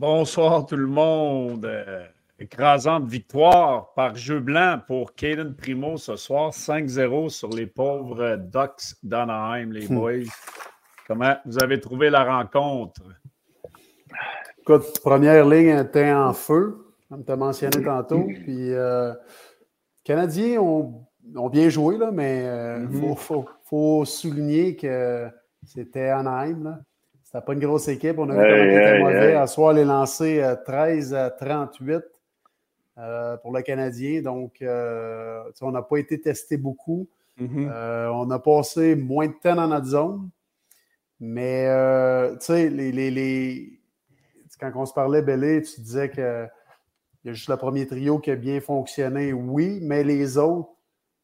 Bonsoir tout le monde. Euh, écrasante victoire par jeu blanc pour Caden Primo ce soir, 5-0 sur les pauvres Ducks d'Anaheim, les hmm. boys. Comment vous avez trouvé la rencontre? Écoute, première ligne était en feu, comme tu as mentionné tantôt. Puis, euh, les Canadiens ont, bien joué, là, mais il euh, mm-hmm. faut, souligner que c'était Anaheim. Là. C'était pas une grosse équipe. On a vu comment était mauvais. À soir, les lancés 13 à 38 euh, pour le Canadien. Donc, euh, on n'a pas été testé beaucoup. Mm-hmm. Euh, on a passé moins de temps dans notre zone. Mais, tu sais, les, quand on se parlait, Bellé, tu disais que il y a juste le premier trio qui a bien fonctionné. Oui, mais les autres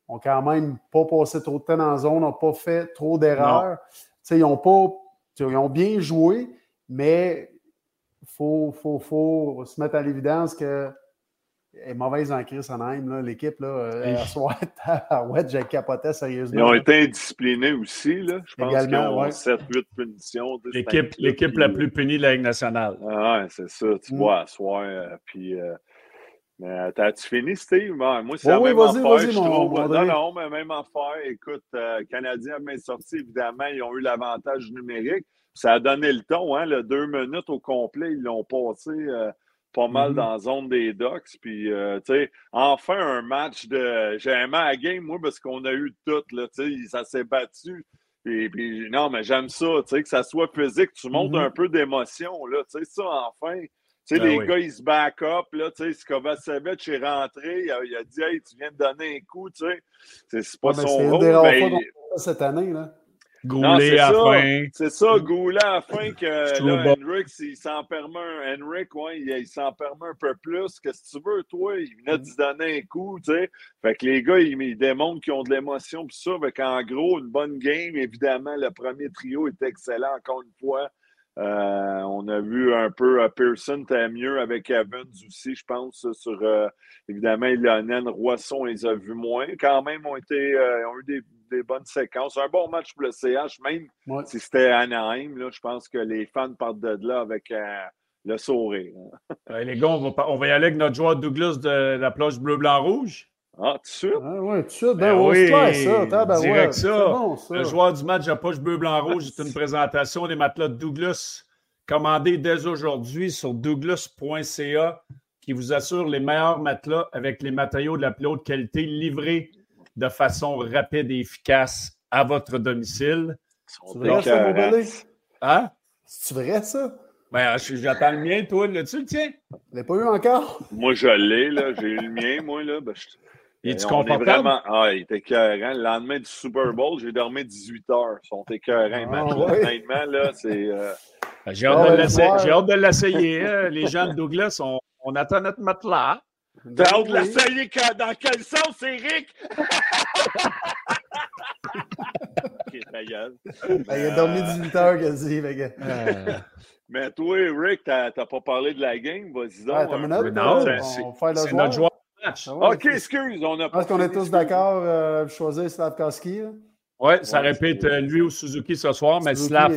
ont quand même pas passé trop de temps dans la zone, n'ont pas fait trop d'erreurs. Ils n'ont pas ils ont bien joué, mais il faut, faut, se mettre à l'évidence que est mauvaise en crise en L'équipe, là, euh, soir, ouais, j'ai capoté sérieusement. Ils ont été indisciplinés aussi, là. Je pense qu'ils ont ouais. 7-8 punitions. L'équipe la plus punie de la Ligue nationale. Ah, ouais, c'est ça. Tu mm. vois, à soir, euh, puis... Euh, mais t'as-tu fini, Steve? moi, c'est la même affaire, je trouve. non, non, mais même affaire. Écoute, euh, Canadiens bien sorti, évidemment, ils ont eu l'avantage numérique. Ça a donné le ton, hein, le deux minutes au complet, ils l'ont passé euh, pas mal mm-hmm. dans la zone des Ducks. Puis, euh, tu sais, enfin un match de. J'ai aimé la game, moi, parce qu'on a eu tout, là, tu sais, ça s'est battu. Puis, puis, non, mais j'aime ça, tu sais, que ça soit physique, tu montres mm-hmm. un peu d'émotion, là, tu sais, ça, enfin. Tu sais, ben les gars, ils se back up, là, tu sais, Skovacevic est rentré, il a, il a, dit, hey, tu viens de donner un coup, tu sais. C'est pas son rôle. mais... cette année, là. Goulet à la fin. C'est ça, Goulet à la fin que là, Henrik, il s'en permet un, Henrik, ouais, il, s'en permet un peu plus. Qu'est-ce que tu veux, toi? Il venait de se donner un coup, tu sais. Fait que les gars, ils, démontrent qu'ils ont de l'émotion, puis ça. Fait qu'en gros, une bonne game, évidemment, le premier trio est excellent, encore une fois. Euh, on a vu un peu uh, Pearson était mieux avec Evans aussi, je pense, sur euh, évidemment Lionel Roisson, ils a vus moins. Quand même, ont été euh, ont eu des, bonnes séquences. Un bon match pour le CH, même si c'était Anaheim, là, je pense que les fans partent de là avec le sourire. les gars, on va, on va, y aller avec notre joueur Douglas de la plage bleu-blanc-rouge. Ah, tout de suite? Ah, oui, tout de suite. Ben, ben oui, ça. Ben direct ça. Le joueur du match à poche bleu, blanc, rouge, c'est une présentation des matelas de Douglas commandés dès aujourd'hui sur douglas.ca qui vous assure les meilleurs matelas avec les matériaux de la plus haute qualité livrés de façon rapide et efficace à votre domicile. C'est vrai ça, mon Hein? C'est vrai ça? Ben, j'attends le mien, toi, là-tu le tien? Je l'ai pas eu encore? Moi, je l'ai, là. J'ai eu le mien, moi, là. Ben, je... Il est confortable? Vraiment... Ah, il était écœurant. Le lendemain du Super Bowl, j'ai dormi 18 heures. Ils sont écœurants, ah, Honnêtement, là, c'est... Euh, ben, j'ai hâte, de l'essayer. Hein. Les gens de Douglas, on, on attend notre matelas. T'as hâte de l'essayer dans quel sens, Eric? ok, ta gueule. Ben, il a dormi 18 heures quasi, gars. Euh. Mais toi, Rick, t'as pas parlé de la game, vas-y donc. Ouais, non, c'est notre joueur ah OK, excuse, on a Est-ce qu'on est tous d'accord euh, pour choisir Slavkowski? Oui, ça répète euh, lui ou Suzuki ce soir, mais Slav,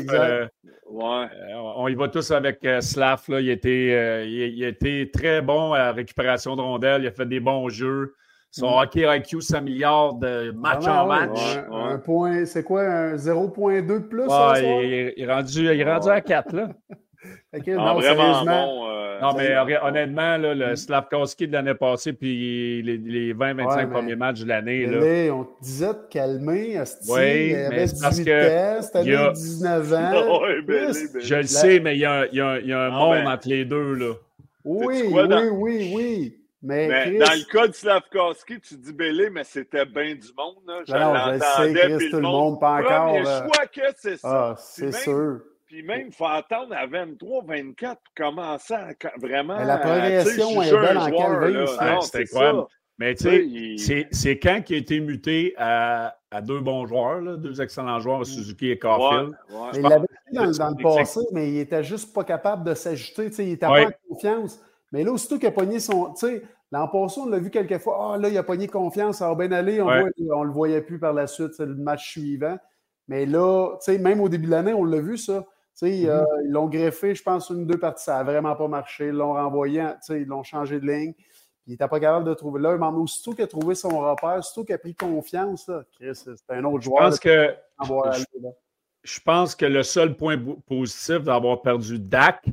euh, ouais. on y va tous avec Slav. Là, il, était, il, était très bon à la récupération de rondelles, il a fait des bons jeux. Son mm. hockey IQ s'améliore de match en match. Un point, c'est quoi, un 0.2 de plus? Ouais, il, est rendu, il est rendu à 4. Là. non, vraiment bon. Euh, non, mais honnêtement, là, le Slavkowski de l'année passée, puis les, 20-25 premiers matchs de l'année. On te disait de calmer, oui, il avait 18 ans, cette année, a... 19 ans. je le sais, mais il y a, il y a, il y a un monde entre les deux. Là. Oui, oui, oui, oui. Mais, dans le cas de Slavkowski, tu dis Bélé, mais c'était bien du monde. Là. Je non, je sais, Chris, tout le monde, pas encore. Je crois que c'est ça. Ah, c'est sûr. Puis même, il faut attendre à 23, 24 pour commencer à vraiment. Mais la progression est belle en Calvin. C'est incroyable. Mais tu sais, c'est quand qui a été muté à, à deux bons joueurs, là, deux excellents joueurs, Suzuki et Carfield. Il l'avait fait dans, dans le passé, mais il était juste pas capable de s'ajouter. Il n'était pas en confiance. Mais là, aussitôt qu'il a pogné son. Tu sais, l'an passé, on l'a vu quelques fois. Ah, là, il a pogné confiance, ça va bien aller. On ne le voyait plus par la suite, c'est le match suivant. Mais là, tu sais, même au début de l'année, on l'a vu, ça. Mm-hmm. euh, ils l'ont greffé, je pense, une ou deux parties. Ça n'a vraiment pas marché. Ils l'ont renvoyé, ils l'ont changé de ligne. Il n'était pas capable de trouver là. Mais aussitôt qu'il a trouvé son repère, aussitôt qu'il a pris confiance, c'est un autre joueur. Je pense que. je pense que le seul point positif d'avoir perdu Dak,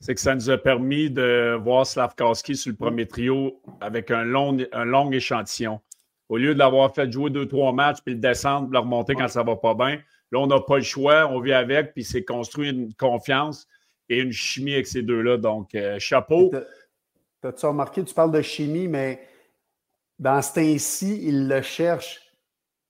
c'est que ça nous a permis de voir Slavkowski sur le premier trio avec un long, un long échantillon. Au lieu de l'avoir fait jouer deux, trois matchs, puis le descendre, le remonter quand ça va pas bien, là, on n'a pas le choix, on vit avec, puis c'est construit une confiance et une chimie avec ces deux-là. Donc, euh, chapeau. T'as-tu remarqué, tu parles de chimie, mais dans ce temps-ci, il le cherche.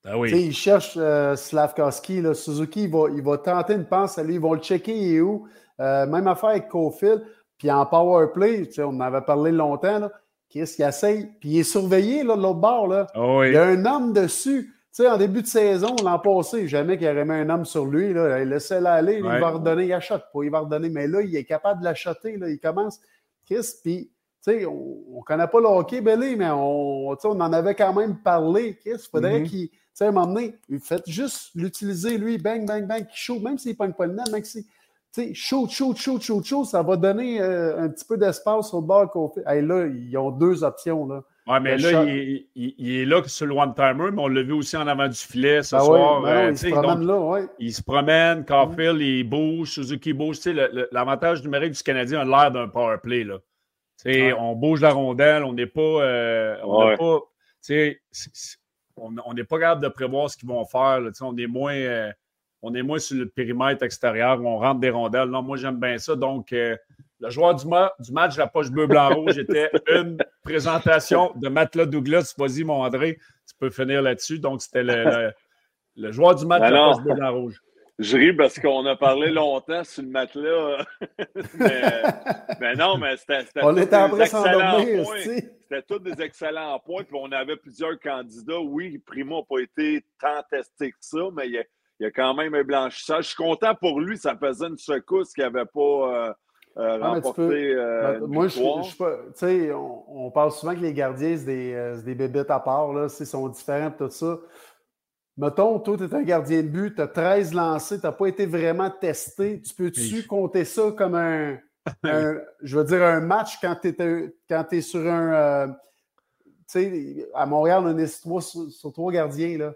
Ah oui. il cherche euh, Slavkowski. Suzuki, il va, il va tenter une passe à lui. Ils vont le checker, il est où? Euh, même affaire avec Cofield. Puis en power play, on en avait parlé longtemps, là, qu'est-ce qu'il essaye? Puis il est surveillé là, de l'autre bord. Là. Ah il y a un homme dessus. Tu sais, en début de saison, l'an passé, jamais qu'il aurait mis un homme sur lui. Là. Il laissait l'aller, il va redonner, il achète pas, il va redonner. Mais là, il est capable de l'acheter. Il commence. Chris, puis, tu sais, on ne connaît pas le hockey, Belly, mais on, on en avait quand même parlé. Chris, il faudrait mm-hmm. qu'il, tu sais, à un moment donné, faites juste l'utiliser, lui, bang, bang, bang, qui chaud, même s'il ne pogne pas le net, même si sais, shoot, shoot, shoot, shoot, shoot, ça va donner euh, un petit peu d'espace au bord. Hey, là, ils ont deux options. Là. Oui, mais là, il, est là sur le one-timer, mais on l'a vu aussi en avant du filet ce ben soir. Ben euh, il se promène là, oui. Il se promène, Carfield, il bouge, Suzuki bouge. L'avantage numérique du Canadien a l'air d'un power play. Là. On bouge la rondelle, on n'est pas. Euh, on n'est pas. On n'est pas capable de prévoir ce qu'ils vont faire. Là, on est moins on est moins sur le périmètre extérieur, on rentre des rondelles. Non, moi, j'aime bien ça. Donc, euh, le joueur du, du, match, la poche bleu, blanc, rouge, était une présentation de Matelas Douglas. Vas-y, mon André, tu peux finir là-dessus. Donc, c'était le, le, joueur du match, la poche bleu, blanc, rouge. Je ris parce qu'on a parlé longtemps sur le matelas. mais, non, mais c'était. On était en train C'était tous des excellents points. Puis on avait plusieurs candidats. Oui, Primo n'a pas été tant testé que ça, mais il y a il y a quand même un blanchissage. Je suis content pour lui, ça faisait une secousse qu'il n'avait pas euh, euh, ah. Euh, moi, je, je, tu sais, on, parle souvent que les gardiens, c'est des, des bébêtes à part, là, ils sont différents, tout ça. Mettons, toi, tu es un gardien de but, tu as 13 lancés, tu n'as pas été vraiment testé. Tu peux-tu compter ça comme un, je veux dire, un match quand tu es, sur un. tu sais, à Montréal, on est trois, sur trois gardiens. Là.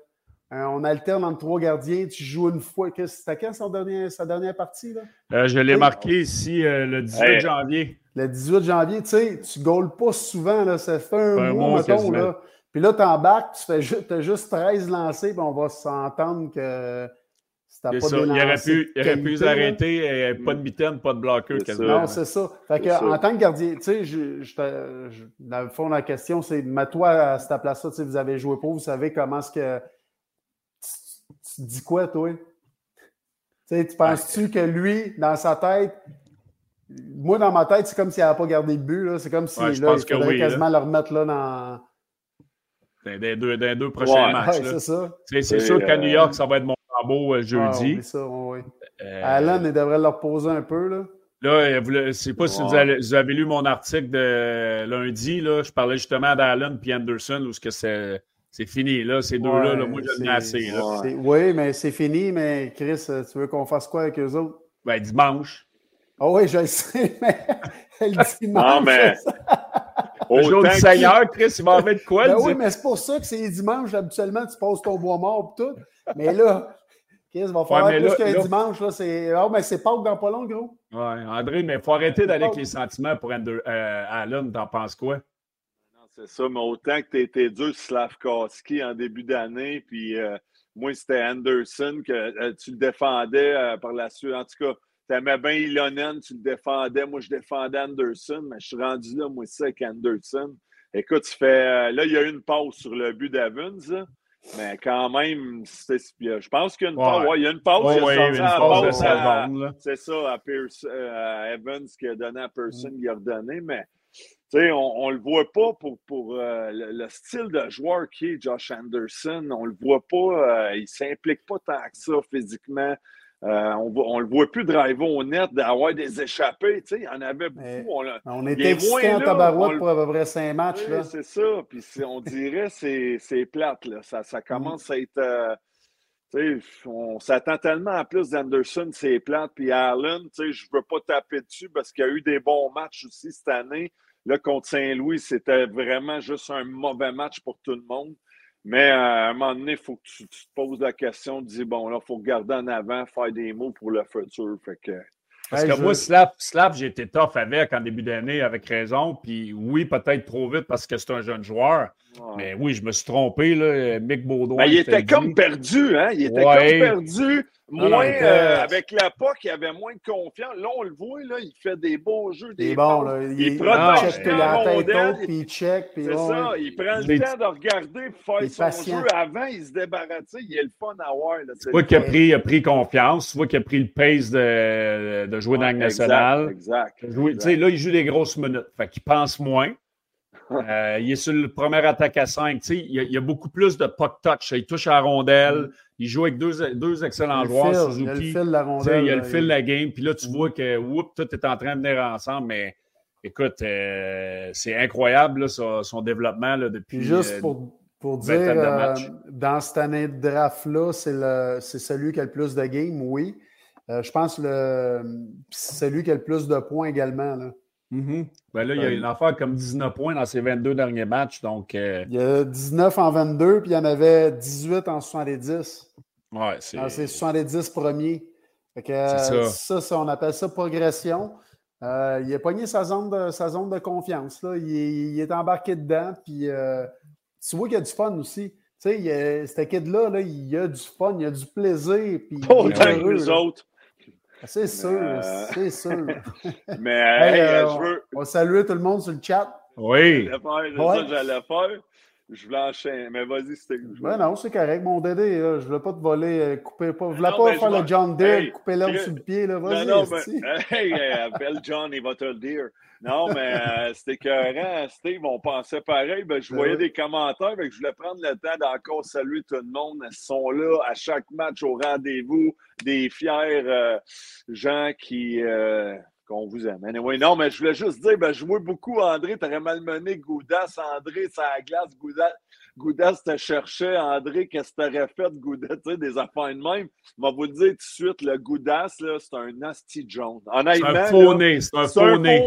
Euh, on alterne entre trois gardiens. Tu joues une fois. C'était quand sa dernière, sa dernière partie? Là? Euh, je l'ai marqué ici euh, le 18 janvier. Le 18 janvier, tu sais, tu ne pas souvent. Là, ça fait un, mois, mettons. Là. Puis là, tu embarques, tu fais as juste 13 lancés, puis on va s'entendre que pas ça. il aurait pu, il aurait pu s'arrêter, pas de mitaine, pas de bloqueur. Non, c'est ça. Fait que, en tant que gardien, tu sais, je, je, dans le fond, la question, c'est, mets-toi à cette place-là, vous avez joué pour, vous savez comment est-ce que tu dis quoi, toi? Tu, tu penses-tu que lui, dans sa tête, moi, dans ma tête, c'est comme s'il n'avait pas gardé le but. C'est comme si là, il faudrait quasiment le remettre là dans. Dans les deux, dans deux prochains matchs. c'est ça. C'est sûr qu'à New York, ça va être mon combo euh, jeudi. Ah, ça, oui. Euh... Alan, il devrait leur poser un peu. Là. Là, je ne sais pas si vous avez, lu mon article de lundi. Là, je parlais justement d'Allen et Anderson, où ce que c'est c'est fini, là, ces deux-là. Là, moi, j'en ai assez. Là. Oui, mais c'est fini, mais Chris, tu veux qu'on fasse quoi avec eux autres? Ben, dimanche. Ah oh, oui, je le sais, mais le dimanche. Non, mais. Le jour du Seigneur, Chris, il va en mettre quoi? Ben oui, mais c'est pour ça que c'est dimanche. Habituellement, tu passes ton bois mort et tout. Mais là, il va falloir plus qu'un dimanche. Là, c'est... Oh, mais c'est pas dans pas long, gros. Oui, André, mais il faut arrêter d'aller avec les sentiments pour Ander... euh, Allen. T'en penses quoi? C'est ça, mais autant que tu étais dur Slavkowski en début d'année, puis euh, moi, c'était Anderson que euh, tu le défendais euh, par la suite. En tout cas, tu aimais bien Ilonen, tu le défendais. Moi, je défendais Anderson, mais je suis rendu là, moi, c'est avec Anderson. Écoute, tu fais. là, il y a eu une pause sur le but d'Evans, mais quand même, je pense qu'il y a une pause. Ouais. il y a une pause. il y a une pause, C'est ça, à, Pierce, à Evans qui a donné à Person, mm. qui a redonné, mais on ne le voit pas pour, pour euh, le, style de joueur qui est Josh Anderson. On ne le voit pas, euh, il ne s'implique pas tant que ça physiquement. Euh, on ne le voit plus driver au net, d'avoir des échappées. Il y en avait beaucoup. On, on était excités en tabarouette pour à peu près cinq matchs. c'est ça. Puis on dirait que c'est plate. Là. Ça, ça commence à être. on s'attend tellement à plus d'Anderson, c'est plate. Puis Allen, je ne veux pas taper dessus parce qu'il y a eu des bons matchs aussi cette année. Là, contre Saint-Louis, c'était vraiment juste un mauvais match pour tout le monde. Mais euh, à un moment donné, il faut que tu, te poses la question, tu dis, bon, là, il faut regarder en avant, faire des mots pour le futur. Fait que, parce que moi, Slap, j'ai été tough avec en début d'année, avec raison. Puis oui, peut-être trop vite parce que c'est un jeune joueur. Mais oui, je me suis trompé, là. Mick Baudouin. Ben, il était comme perdu, hein? Il était comme perdu. Moins, euh, avec la POC, il avait moins de confiance. Là, on le voit, là, il fait des beaux jeux. Des bon, là. Il, il, protège la tête haute, puis il check. C'est ça, il prend le temps de regarder pour faire son jeu. Avant, il se débarrassait. Il est le fun à voir. Tu vois qu'il a pris, a pris confiance. Tu vois qu'il a pris le pace de, de jouer dans le national. Exact. sais, Là, il joue des grosses minutes. Fait qu'il pense moins. Euh, il est sur le premier attaque à 5. Il y, a, il a beaucoup plus de puck touch. Il touche à la rondelle. Mm. Il joue avec deux, deux excellents joueurs, Suzuki. Il a le fil de la rondelle. Il a le fil de la game. Puis là, tu vois que whoop, tout est en train de venir ensemble. Mais écoute, euh, c'est incroyable là, son, développement là, depuis. juste euh, pour, pour dire, euh, dans cette année de draft-là, c'est celui qui a le plus de games, oui. je pense que c'est celui qui a le plus de points également. Là. Mm-hmm. ben là, il y a une affaire comme 19 points dans ses 22 derniers matchs. Donc, Il y a 19 en 22, puis il y en avait 18 en 70. Ouais, c'est. Dans ses 70 premiers. ça. Ça, on appelle ça progression. Euh, il a pogné sa zone de, sa zone de confiance. Là. Il, est embarqué dedans. Puis, euh, tu vois qu'il y a du fun aussi. Tu sais, cette kid-là, là, il y a du fun, il y a du plaisir. Puis, les autres. C'est sûr, euh, c'est sûr. Mais euh, je veux. On salue tout le monde sur le chat. Oui. C'est ça que j'allais faire. Je voulais enchaîner. Mais vas-y, c'était. Ben non, c'est correct. Mon Dédé, là, je ne voulais pas te voler, euh, couper pas. Je voulais pas faire le John Deere, couper l'herbe sur le pied. Vas-y. Non, non, mais. Hey, appelle John, il va te le dire. Non, mais euh, c'était écœurant, Steve. On pensait pareil. Ben, je ben voyais des commentaires. Ben, je voulais prendre le temps d'encore saluer tout le monde. Ils sont là à chaque match au rendez-vous. Des fiers euh, gens qui. Euh, qu'on vous aime. Anyway, non, mais je voulais juste dire, ben, je vois beaucoup André, t'aurais malmené Goudas, André, ça la glace, Goudas. Goudas te cherchait, André, qu'est-ce que t'aurais fait de Goudas, tu sais, des affaires de même. Je vais vous le dire tout de suite, le Goudas, là, c'est un nasty Jones. Honnêtement. C'est un faux nez, c'est un faux nez.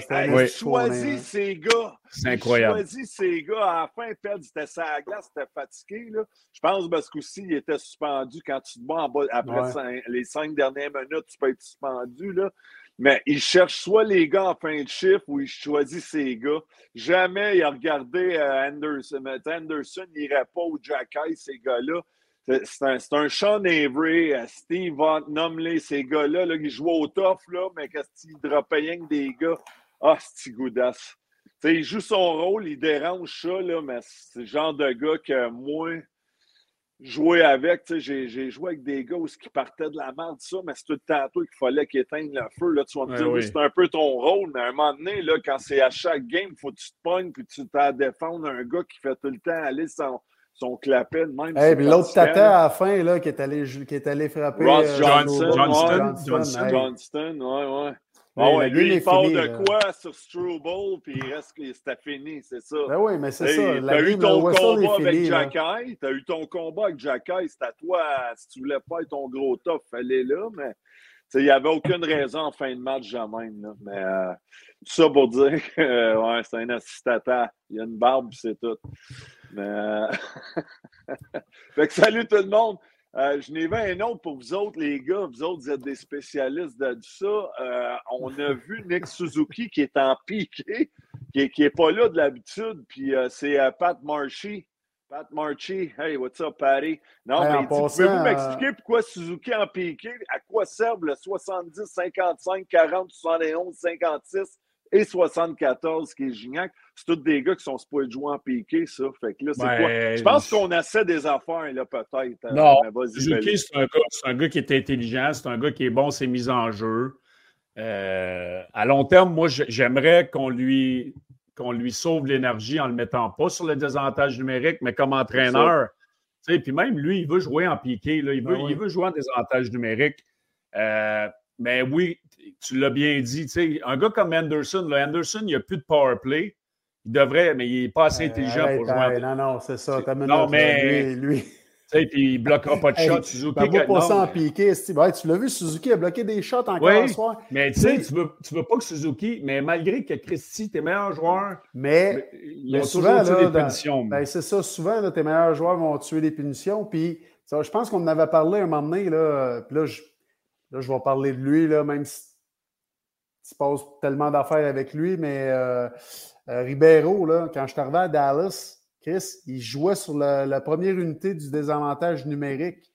C'est un faux nez. choisis ses gars. C'est incroyable. choisis ses gars. À la fin, perdre, c'était ça à glace, c'était fatigué, là. Je pense parce qu'aussi, il était suspendu quand tu te bats en bas, après les cinq dernières minutes, tu peux être suspendu, là. Mais il cherche soit les gars en fin de chiffre ou il choisit ses gars. Jamais il a regardé euh, Anderson. Mais Anderson n'irait pas au Jack ces gars-là. C'est un, un, Sean Avery, euh, Steve Hunt, nomme-les, ces gars-là, là, qui jouent au tough, là, mais qu'est-ce qu'il droppaient que des gars? Ah, c'est goudasse. il joue son rôle, il dérange ça, là, mais c'est le genre de gars que moi, jouer avec. J'ai joué avec des gars qui partaient de la merde, ça, mais c'est tout le temps toi qu'il fallait qu'ils éteignent le feu. Là, tu vas me dire, oui. c'est un peu ton rôle, mais à un moment donné, là, quand c'est à chaque game, il faut que tu te pognes puis tu t'as défendre un gars qui fait tout le temps aller son, son clapet de même. Hey, l'autre tata à la fin, là, qui est allé, qui est allé frapper. Ross euh, Johnson. Johnston. Johnston, Johnston, ouais, ouais. Ah ouais, lui, il parle de quoi sur Struble, puis il reste que c'était fini, c'est ça? Ben oui, mais c'est ça. T'as eu ton combat avec Jacky, t'as eu ton combat avec Jacky, c'était à toi, si tu voulais pas être ton gros top, fallait là, mais il n'y avait aucune raison en fin de match jamais. Là. Mais euh, tout ça pour dire que euh, ouais, c'est un assistant. Il y a une barbe, c'est tout. Mais euh... fait que salut tout le monde. Euh, je n'ai vu un autre pour vous autres, les gars. Vous autres, vous êtes des spécialistes de ça. Euh, on a vu Nick Suzuki qui est en piqué, qui n'est est pas là de l'habitude. Puis euh, c'est Pat Marshy. Pat Marchi, hey, what's up, Patty? Non, mais pouvez-vous m'expliquer pourquoi Suzuki en piqué? À quoi servent le 70, 55, 40, 71, 56 et 74 qui est Gignac? C'est tous des gars qui sont supposés jouer en piqué, ça. Fait que là, c'est quoi? Je pense qu'on essaie des affaires, là, peut-être. Hein. Non, Suzuki, c'est un, un, gars qui est intelligent, c'est un gars qui est bon, c'est mis en jeu. Euh, à long terme, moi, j'aimerais qu'on lui qu'on lui sauve l'énergie en ne le mettant pas sur le désavantage numérique, mais comme entraîneur. Puis même lui, il veut jouer en piqué. Là, il, veut, ben il veut jouer en désavantage numérique. Euh, mais oui, tu l'as bien dit. Un gars comme Anderson, là, Anderson, il n'y a plus de power play. Il devrait, mais il n'est pas assez intelligent pour jouer. Non, non, c'est ça. Non, mais lui, puis il ne bloquera pas de shot. Suzuki. Ben, va pas ça en piqué. tu l'as vu, Suzuki a bloqué des shots encore oui, soir. Mais tu sais, tu ne veux, tu veux pas que Suzuki, mais malgré que Christy, tes meilleurs joueurs, mais, ils ont souvent, toujours là, des punitions. Ben, c'est ça, souvent, tes meilleurs joueurs vont tuer des punitions. Puis je pense qu'on en avait parlé un moment donné. Là, puis là, je, là, je vais parler de lui, là, même si tu passes tellement d'affaires avec lui. Mais euh, euh, Ribeiro, là, quand je suis arrivé à Dallas, Chris, il jouait sur la, première unité du désavantage numérique.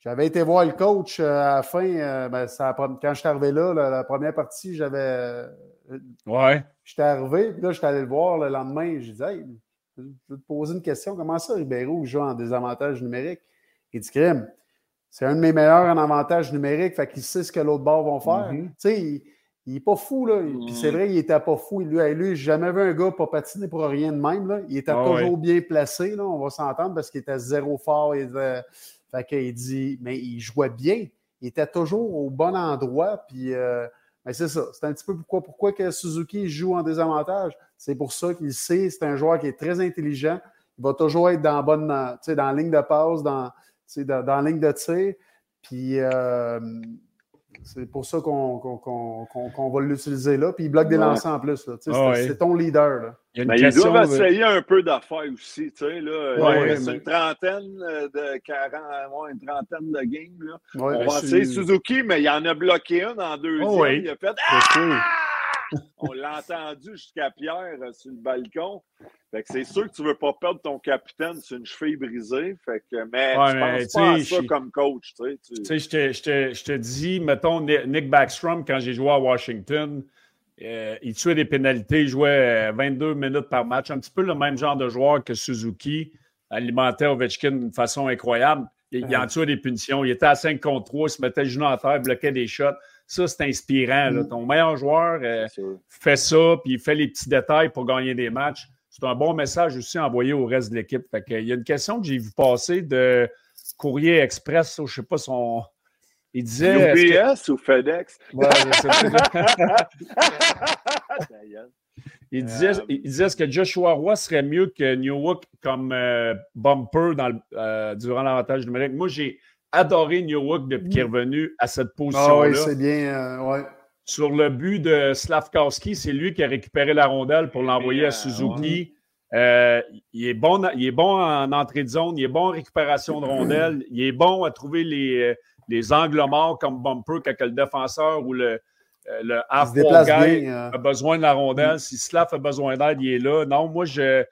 J'avais été voir le coach euh, à la fin, euh, ben, quand je suis arrivé là, la, première partie, j'avais. Euh, ouais. J'étais arrivé, puis là, j'étais allé le voir le lendemain. Je disais, hey, je vais te poser une question. Comment ça, Ribeiro joue en désavantage numérique? Il dit, crime, c'est un de mes meilleurs en avantage numérique, fait qu'il sait ce que l'autre bord vont faire. Mm-hmm. Tu sais, il n'est pas fou, là. Puis c'est vrai, il n'était pas fou. Lui, lui j'ai jamais vu un gars pas patiner pour rien de même. Là. Il était ah toujours bien placé, là, on va s'entendre, parce qu'il était zéro fort. Il Fait qu'il dit, mais il jouait bien. Il était toujours au bon endroit. Puis, euh, mais c'est ça. C'est un petit peu pourquoi, pourquoi que Suzuki joue en désavantage? C'est pour ça qu'il sait. C'est un joueur qui est très intelligent. Il va toujours être dans la bonne, dans la ligne de passe, dans, dans, dans la ligne de tir. Puis, euh, c'est pour ça qu'on va l'utiliser là. Puis il bloque des lancers en plus. Ah c'est ton leader. Là. Il, Mais il doit essayer un peu d'affaires aussi. Tu sais, là, il reste une trentaine de 40, une trentaine de games. Là. On va essayer Suzuki, mais il en a bloqué un en deuxième. Oh, il a fait ah! On l'a entendu jusqu'à Pierre euh, sur le balcon. Fait que c'est sûr que tu ne veux pas perdre ton capitaine sur une cheville brisée. Fait que, mais ouais, tu penses pas à ça comme coach. Tu sais, je te, dis, mettons, Nick Backstrom, quand j'ai joué à Washington, euh, il tuait des pénalités, il jouait 22 euh, minutes par match. Un petit peu le même genre de joueur que Suzuki, alimentait Ovechkin d'une façon incroyable. Il, en tuait des punitions. Il était à 5 contre 3, il se mettait le genou en terre, bloquait des shots. Ça, c'est inspirant. Mm. Ton meilleur joueur euh, fait ça, puis il fait les petits détails pour gagner des matchs. C'est un bon message aussi envoyé au reste de l'équipe. il y a une question que j'ai vu passer de Courrier Express, je ne sais pas son. Il disait. UPS ou FedEx? il disait, il disait est-ce que Joshua Roy serait mieux que Newhook comme euh, bumper dans euh, durant l'avantage numérique? Moi, j'ai adoré Newhook depuis qu'il est mm. revenu à cette position-là. Ah oui, c'est bien. Euh, Sur le but de Slavkowski, c'est lui qui a récupéré la rondelle pour l'envoyer à Suzuki. Euh, il, est bon, il est bon en entrée de zone, il est bon en récupération de rondelle, il est bon à trouver les, euh, les angles morts comme bumper quand le défenseur ou le, le half guy a besoin de la rondelle. Mm. Si Slav a besoin d'aide, il est là. Non, moi, je,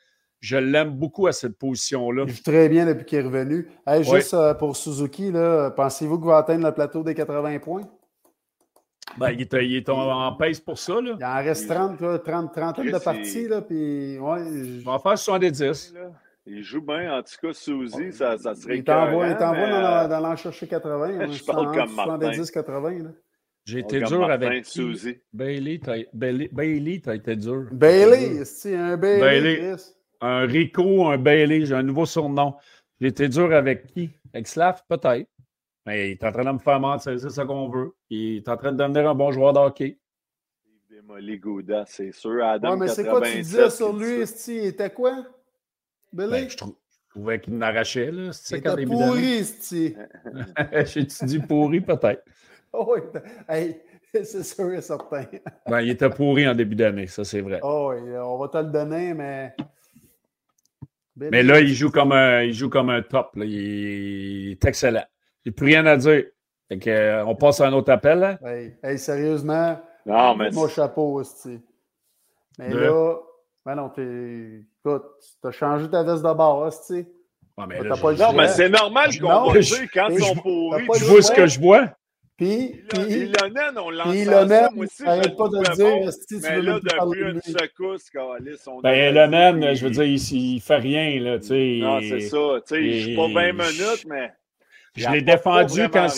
je l'aime beaucoup à cette position-là. Il joue très bien depuis qu'il est revenu. Juste euh, pour Suzuki, pensez-vous qu'il va atteindre le plateau des 80 points? Ben, il, est, il est en, pace pour ça. Là. Il en reste 30, 30 30 de parties. Là, puis, ouais, je... va en faire 70. Il joue bien, en tout cas, Suzy, ça, ça serait Il t'envoie mais... dans, dans l'en chercher 80. Je parle comme 70-80. J'ai été dur avec Suzy. Bailey, t'as Bailey, été dur. Bailey, c'est un Bailey. Bailey un Rico, un Bailey, j'ai un nouveau surnom. J'étais dur avec qui? Avec Slav, peut-être. Mais il est en train de me faire mentir, c'est ça qu'on veut. Il est en train de devenir un bon joueur de hockey. Il démolit Gouda, c'est sûr. Adam ouais, mais c'est quoi tu disais sur lui, Sti? Il était quoi? Billy? Ben, je, trouvais qu'il m'arrachait, là. Il était pourri, Sti. J'ai-tu dit pourri, peut-être? Oh, oui, hey, c'est sûr et certain. ben, il était pourri en début d'année, ça, c'est vrai. Oh, oui, on va te le donner, mais mais là, il joue comme un, il joue comme un top. Il est excellent. J'ai plus rien à dire. Fait que, euh, on passe à un autre appel. Là. Hey, sérieusement, non, mais mon chapeau aussi. Mais là, ben non, t'es. Écoute, t'as changé ta veste de bord, tu non, mais c'est normal qu'on dire quand ils sont pourris. Je vois ce que je vois. Puis, puis, Ilonen, on l'entend ça, moi aussi. Arrête pas de le dire. Si mais tu là, depuis une secousse, Calis, on Ben, Ilonen, je veux dire, il, il fait rien, là, tu sais. Non, c'est ça. Tu sais, je suis pas 20 minutes, mais... Je l'ai défendu quand,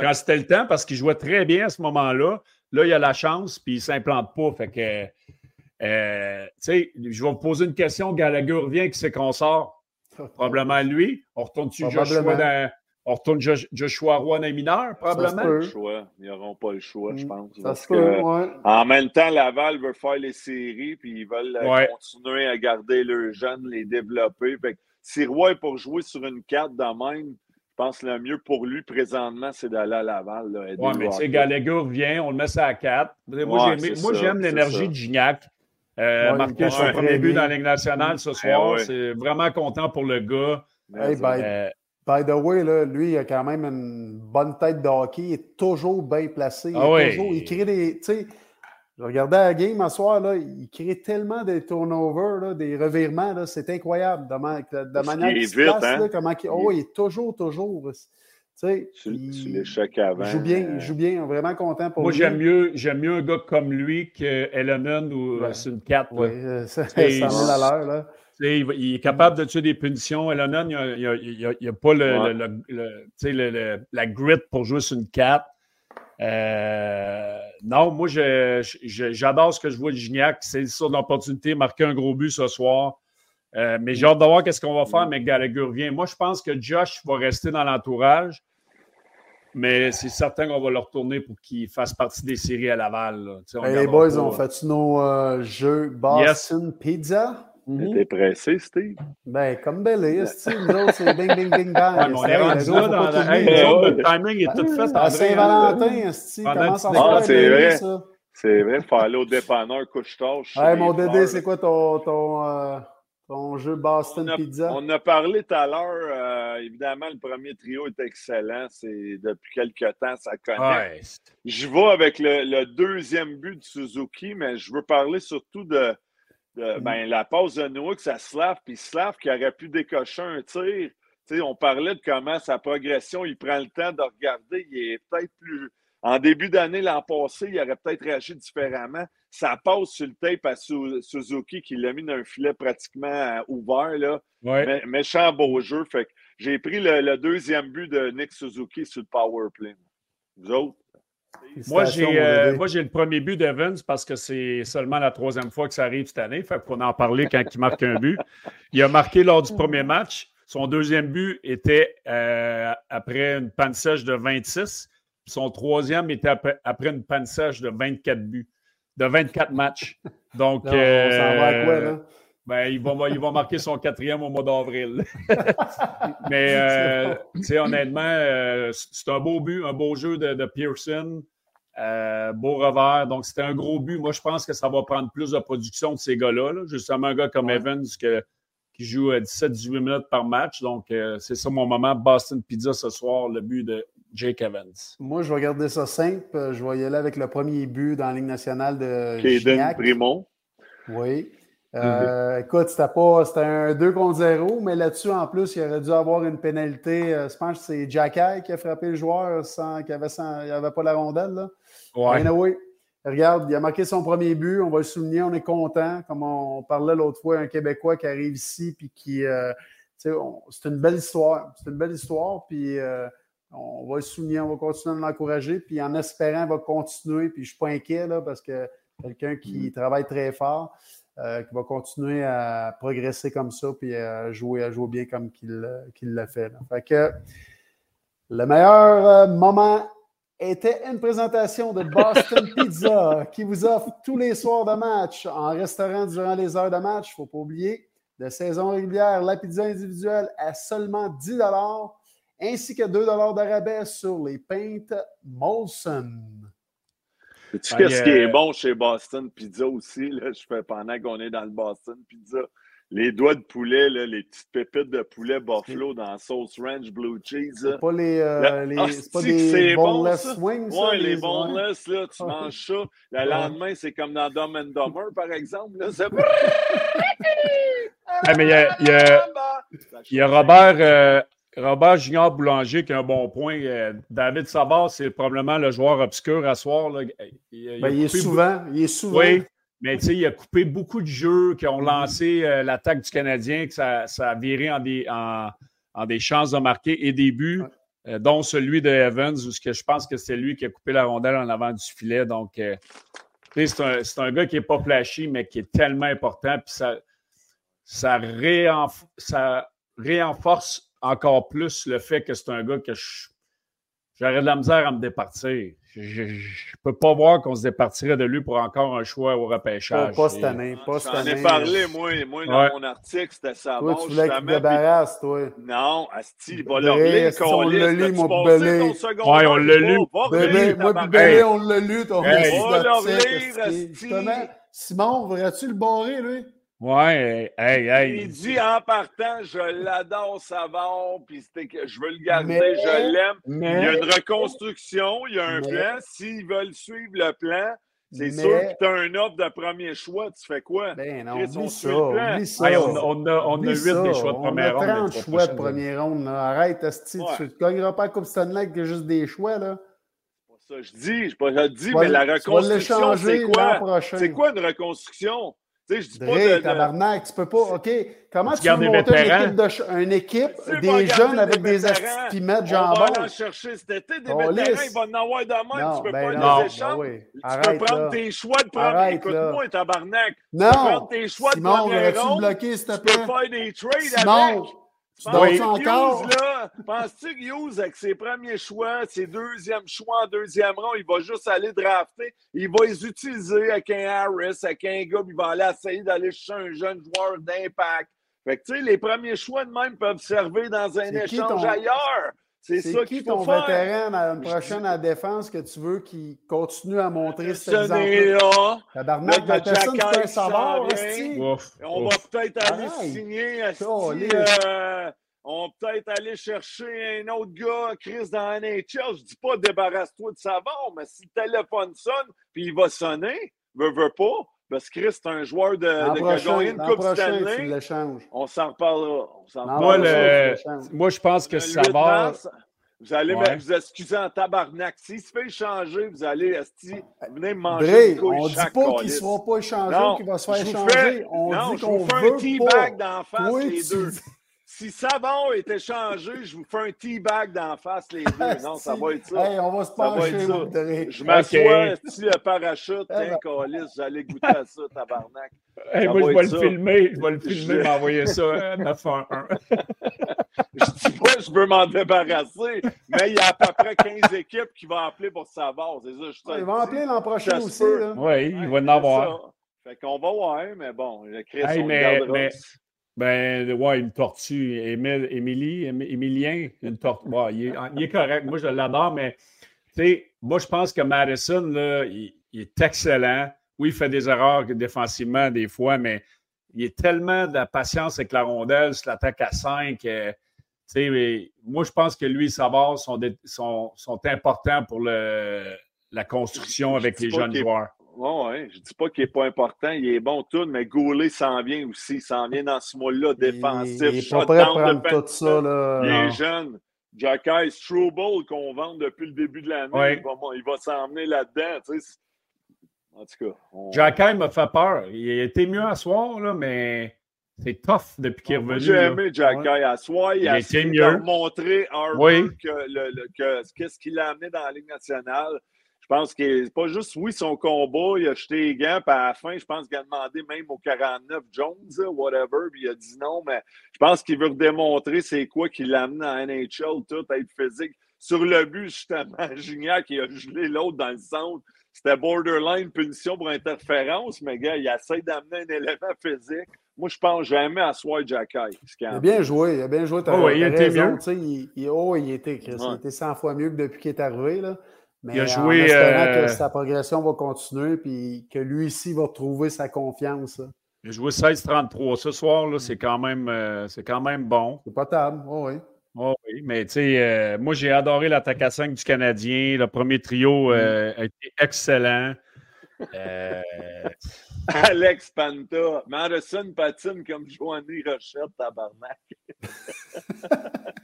quand c'était le temps parce qu'il jouait très bien à ce moment-là. Là, il a la chance, puis il ne s'implante pas. Fait que, euh, tu sais, je vais vous poser une question. Gallagher revient, qui c'est qu'on sort? Probablement lui. On retourne-tu Joshua dans, on retourne Joshua Roy dans les mineurs, probablement. Le choix. Ils n'auront pas le choix, je mm. pense. parce que, En même temps, Laval veut faire les séries, puis ils veulent euh, continuer à garder leurs jeunes, les développer. Fait si Roy est pour jouer sur une carte de même, je pense que le mieux pour lui présentement, c'est d'aller à Laval. Oui, mais tu sais, Gallagher vient, on le met ça à 4. Moi, j'aime l'énergie de Gignac. Euh, marquer son premier but dans la Ligue nationale ce eh soir. C'est vraiment content pour le gars. Hey, euh, by, the way, là, lui, il a quand même une bonne tête de hockey. Il est toujours bien placé. Il, ah toujours, il crée des. Je regardais la game ce soir, là, il crée tellement des turnovers, des revirements. C'est incroyable de, manière qu'il se place. Hein? comment il, oh, il est toujours, toujours. Tu sais, l'échec avant. Il joue bien, il joue bien, vraiment content pour Moi, j'aime mieux, j'aime mieux un gars comme lui que Ellenon ou ouais. une 4. Oui, ça, ça à l'heure. Il, est capable de tuer des punitions. Ellenon, il n'a a, pas le, le, la grit pour jouer sur une 4. Euh, non, moi, j'adore ce que je vois de Gignac. C'est sur l'opportunité de marquer un gros but ce soir. Euh, mais j'ai hâte de voir qu'est-ce qu'on va faire, mais Gallagher vient. Moi, je pense que Josh va rester dans l'entourage, mais c'est certain qu'on va le retourner pour qu'il fasse partie des séries à Laval. les boys, on fait nos euh, jeux Boston Pizza? Mm T'es pressé, Steve? Ben, comme Belly, Steve, nous autres, c'est bing, bing, bing, bang. on est rendu là dans le timing est tout fait. À Saint-Valentin, Steve, commence à Ah, c'est vrai. C'est vrai, il faut aller au dépanneur couche-tâche. Hey, mon Dédé, c'est quoi ton, ton, euh, ton jeu Boston Pizza? On a parlé tout à l'heure. Euh, évidemment, le premier trio est excellent. C'est depuis quelques temps, ça connaît. Je vais avec le, deuxième but de Suzuki, mais je veux parler surtout de, mm. ben, la passe de Noux à Slav, puis Slav qui aurait pu décocher un tir. on parlait de comment sa progression, il prend le temps de regarder. Il est peut-être plus en début d'année, l'an passé, il aurait peut-être réagi différemment. Ça passe sur le tape à Suzuki qui l'a mis dans un filet pratiquement euh, ouvert. Là. méchant beau jeu. Fait j'ai pris le, deuxième but de Nick Suzuki sur le power play. Vous autres? Moi, j'ai euh, le premier but d'Evans parce que c'est seulement la troisième fois que ça arrive cette année. Fait qu'on en parler quand il marque un but. Il a marqué lors du premier match. Son deuxième but était euh, après une panne sèche de 26. Son troisième était après, une panne sèche de 24 buts, de 24 matchs. Donc, euh, ben, il, va, il va marquer son quatrième au mois d'avril. Mais, euh, tu sais, honnêtement, euh, c'est un beau but, un beau jeu de, Pearson. beau revers. Donc, c'était un gros but. Moi, je pense que ça va prendre plus de production de ces gars-là. Justement, un gars comme Evans qui joue à 17-18 minutes par match. Donc, c'est ça mon moment. Boston Pizza ce soir, le but de Jake Evans. Moi, je vais garder ça simple. Je vais y aller avec le premier but dans la Ligue nationale de Caden Primo. Oui. Euh, écoute, c'était pas c'était un 2 contre 0, mais là-dessus, en plus, il aurait dû avoir une pénalité. Euh, je pense que c'est Jack qui a frappé le joueur sans qu'il avait, avait pas la rondelle. Là. Ouais. regarde, il a marqué son premier but. On va le souligner, on est content. Comme on parlait l'autre fois, un Québécois qui arrive ici puis qui. Euh, c'est une belle histoire. C'est une belle histoire. Puis on va le souligner, on va continuer à l'encourager, puis en espérant, il va continuer, puis je ne suis pas inquiet là, parce que quelqu'un qui mm. travaille très fort, euh, qui va continuer à progresser comme ça, puis à jouer, à jouer bien comme qu'il l'a fait. Fait que le meilleur euh, moment était une présentation de Boston Pizza qui vous offre tous les soirs de match en restaurant durant les heures de match. Il ne faut pas oublier, de saison régulière, la pizza individuelle à seulement 10 ainsi que 2 de rabais sur les peintes Molson. Sais-tu qu'est-ce qui est bon chez Boston Pizza aussi? Là? Je fais pendant qu'on est dans le Boston Pizza. les doigts de poulet, là, les petites pépites de poulet buffalo dans sauce ranch blue cheese. C'est pas les, euh, les pas des boneless bon, wings. Ouais, les, boneless, là, tu manges ça. Le lendemain, c'est comme dans Dumb and Dumber, par exemple. Là, ah, mais il y a, y a, y a Robert, euh, Robert Junior Boulanger qui a un bon point. Euh, David Savard, c'est probablement le joueur obscur à soir. Là. Il, ben, il, est souvent, il est souvent. Oui, mais tu sais, il a coupé beaucoup de jeux qui ont lancé euh, l'attaque du Canadien, que ça, ça a viré en des, en, en, des chances de marquer et des buts, euh, dont celui de Evans, où que je pense que c'est lui qui a coupé la rondelle en avant du filet. Donc, euh, c'est un, un, gars qui n'est pas flashy, mais qui est tellement important. Puis ça, ça, ça réenforce encore plus le fait que c'est un gars que j'aurais de la misère à me départir je ne peux pas voir qu'on se départirait de lui pour encore un choix au repêchage. Pas, cette année. Pas cette année. J'en ai parlé, moi, moi dans mon article, c'était ça. Toi, tu voulais qu'il débarrasse, toi. Non, Asti, il va leur lire, On l'a lu, mon belé. Ouais, on l'a lu. moi, belé, on l'a lu, ton récit. Va leur lire, Asti. Simon, voudrais-tu le barrer, lui? Ouais, hey, hey. Il dit en partant, je l'adore, Savard, puis que je veux le garder, je l'aime. Il y a une reconstruction, il y a un plan. S'ils veulent suivre le plan, c'est sûr que tu as un offre de premier choix. Tu fais quoi? Ben non, Chris, on ça, ça. Hey, on, on, a, on a 8 des choix de première ronde. On a 30 choix de première ronde. Arrête, Asti. Ouais. Tu ne gagneras pas la Coupe Stanley avec juste des choix. là. C'est pas ça je dis. Je, pas, je dis, mais la reconstruction, c'est quoi? C'est quoi une reconstruction? Tu sais, je dis pas de, tabarnak, tu peux pas. OK, comment tu, tu veux monter une équipe, de, une équipe des jeunes avec des astuces qui mettent jambon? On va en chercher cet été des vétérans, il va en avoir de même. tu peux ben pas non, les échanges. Ben oui. Tu peux prendre tes choix de premier. Écoute-moi, tabarnak. Non. Tu peux prendre tes choix de Simon, première ronde. Bloqué, s'il te plaît? Tu peux faire des trades Simon. avec. Oui. encore? Penses-tu que Hughes, avec ses premiers choix, ses deuxièmes choix en deuxième rang, il va juste aller drafter, il va les utiliser avec un Harris, avec un gars, il va aller essayer d'aller chercher un jeune joueur d'impact. Fait que, tu sais, les premiers choix de même peuvent servir dans un échange ailleurs. C'est ça qui ton vétéran dans une prochaine à défense que tu veux qui continue à montrer cet exemple-là? Tabarnak, la personne qui fait savoir, On va peut-être aller signer euh, on va peut-être aller chercher un autre gars, Chris, dans NHL. Je dis pas débarrasse-toi de Savard, mais si le téléphone sonne, puis il va sonner, veut, veut pas, parce que Chris, c'est un joueur de, de prochain, une Coupe Stanley. On s'en reparlera. On s'en moi, moi, je pense que ça va. Vous allez ouais. vous excuser en tabarnak. S'il se fait échanger, vous allez esti, venez manger On ne dit pas qu'il ne sera pas échangé ou qu'il va se faire échanger. on non, dit qu'on veut un teabag d'en face les deux. Si Savon est échangé, je vous fais un teabag d'en face les deux. Non, ça va être ça. Hey, on va se pencher. Je m'assois, si le parachute, tiens, Calis, j'allais goûter à ça, tabarnak. Hey, moi, je vais le filmer. Je vais le filmer, m'envoyer ça 911. je dis pas je veux m'en débarrasser, mais il y a à peu près 15 équipes qui vont appeler pour savoir. C'est ça, je Ils vont appeler l'an prochain aussi. Oui, il va en avoir. Fait qu'on va voir, mais bon, Chris, hey, on mais, mais, ben, ouais, une tortue. Émilie, Émilien, une tortue. il, est, il, est, correct. Moi, je l'adore, mais tu sais, moi, je pense que Madison, là, il, est excellent. Oui, il fait des erreurs défensivement des fois, mais il est tellement de la patience avec la rondelle, sur l'attaque à 5. Euh, moi, je pense que lui et Savard sont, sont, sont importants pour le, la construction avec les jeunes joueurs. Je ne dis pas qu'il n'est pas important, il est bon tout, mais Goulet s'en vient aussi. Il s'en vient dans ce mois-là, défensif. Il n'est pas prêt à prendre tout ça. Là. Il est jeune. Jacky Struble, qu'on vend depuis le début de l'année, il va, s'emmener là-dedans. En tout cas. On... M'a fait peur. Il était mieux à soir, là, mais c'est tough depuis qu'il est revenu. J'ai aimé Jacky à soir. Il, a essayé de montrer oui. qu'est-ce qu'il a amené dans la Ligue nationale. Je pense que c'est pas juste, oui, son combat, il a jeté les gants, puis à la fin, je pense qu'il a demandé même au 49 Jones, whatever, puis il a dit non, mais je pense qu'il veut démontrer c'est quoi qu'il l'a amené en NHL, tout, être physique. Sur le but, justement, Gignac, qui a gelé l'autre dans le centre. C'était borderline punition pour interférence, mais gars, il essaie d'amener un élément physique. Moi, je pense jamais à Soi Jacky. Il a bien joué, il a bien joué. Oh, il était mieux. Il, il, oh, il était, Chris, il était 100 fois mieux que depuis qu'il est arrivé. Là. Mais il a joué. En espérant que euh, sa progression va continuer puis que lui ici va trouver sa confiance. Il a joué 16-33 ce soir, là, c'est quand même euh, c'est quand même bon. C'est pas table, oh, oui. Oh, oui, mais tu sais, euh, moi j'ai adoré l'attaque à 5 du Canadien. Le premier trio mm. a été excellent. Alex Panta, Madison patine comme Joanny Rochette, tabarnak.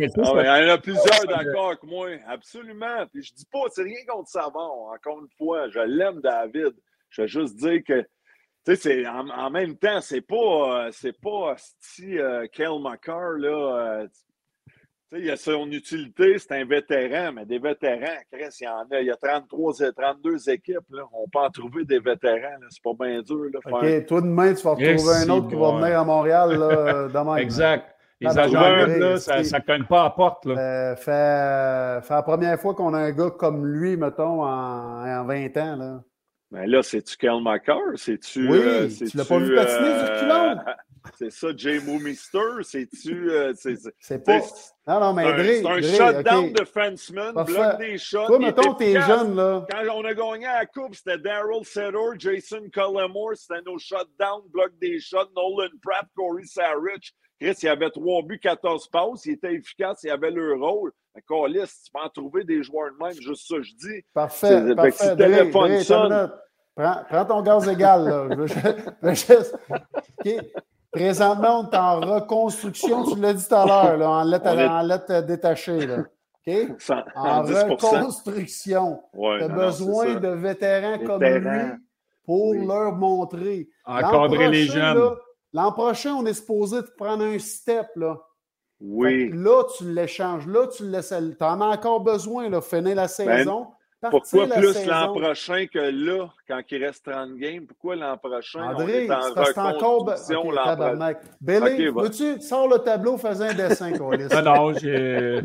Ah, il y en a plusieurs d'accord avec moi, absolument. Puis je dis pas, c'est rien contre Savon, encore une fois. Je l'aime, David. Je veux juste dire que tu sais, en, en, même temps, c'est pas, euh, c'est pas si euh, Kel McCarr, là. Euh, sais, il a son utilité, c'est un vétéran, mais des vétérans, Chris, il y en a. Il y a 33, 32 équipes. Là. On peut en trouver des vétérans. C'est pas bien dur. Là, OK, toi, demain, tu vas retrouver un autre qui va venir à Montréal là, demain. exact. Les agents là, ça ne cogne pas à porte. Là. Euh, fait, fait la première fois qu'on a un gars comme lui, mettons, en, en 20 ans. Là. Mais là, c'est-tu Kel McCarr? C'est-tu. Oui, euh, tu l'as pas vu patiner euh, sur reculons? C'est ça, Jay Mister? C'est-tu. Euh, c'est pas. Non, non, mais C'est un, shutdown okay. de Frenchman, bloc des shots. Toi, mettons, t'es jeune, là. Quand on a gagné la Coupe, c'était Daryl Setter, Jason Cullimore, c'était nos shutdowns, bloc des shots, Nolan Pratt, Corey Sarich. Chris, il y avait trois buts, 14 passes, il était efficace, il avait le rôle. Colis, tu peux en trouver des joueurs de même, juste ça, je dis. Parfait. parfait. Dre, Dre, prends, prends, ton gaz égal, là. Je, juste... Présentement, on est en reconstruction, tu l'as dit tout à l'heure, en lettres en lettre détachée. Là. OK? En reconstruction. tu as besoin de vétérans comme lui pour leur montrer. Encadrer les jeunes. L'an prochain, on est supposé te prendre un step. Là. Oui. Là, tu l'échanges. Là, tu le laisses. Tu en as encore besoin, là, finir la ben, saison. pourquoi plus l'an prochain que là, quand il reste 30 games? Pourquoi l'an prochain? André, on est en reconstruction okay, prochain. Billy, okay, tu sors le tableau, fais un dessin, Non, non, j'ai...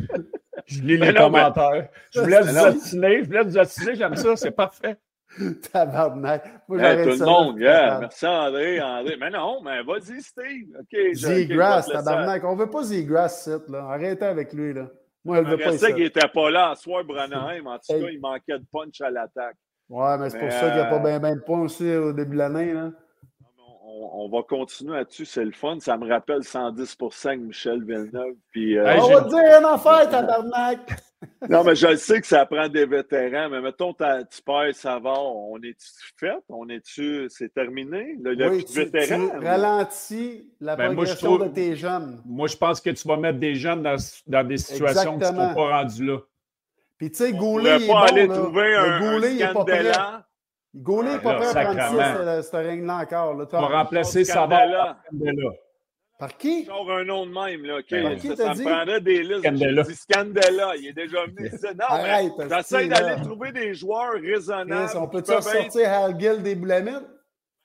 je lis les commentaires. je voulais vous attiner, je voulais vous attiner, j'aime ça, c'est parfait. Tabarnak. Moi, hey, tout le monde, yeah. Merci André, André. Mais non, mais vas-y, Steve. OK. Z-Grass, tabarnak. On veut pas Z-Grass, là. Arrêtez avec lui, là. Moi, elle veut pas qu'il n'était pas là à soir, Branheim. En tout cas, il manquait de punch à l'attaque. Ouais, mais c'est pour ça qu'il n'y a pas bien ben de points aussi au début de l'année, là on, va continuer là-dessus, c'est le fun. Ça me rappelle 110 avec Michel Villeneuve. Puis, euh, on va te dire une affaire, tabarnak! Non, mais je sais que ça prend des vétérans, mais mettons, tu perds Savard, on est-tu fait? On est-tu. C'est terminé? Le, le oui, tu, vétéran? Tu ralentis la ben, progression de tes jeunes. Moi, je pense que tu vas mettre des jeunes dans, dans des situations qui ne sont pas rendues là. Puis, tu sais, Goulet, il est pas bon, aller trouver un, Goulet, il est pas prêt. Gaulet n'est pas prêt à prendre ce ring-là encore. Là. On va remplacer Savard par qui? Sors un nom de même, là. Okay. ça, ça me prendrait des listes. Scandella. Scandella. Il est déjà venu ici. Non, Arrête, j'essaie d'aller trouver des joueurs raisonnables. on peut-tu sortir Hal Gill des boulamites?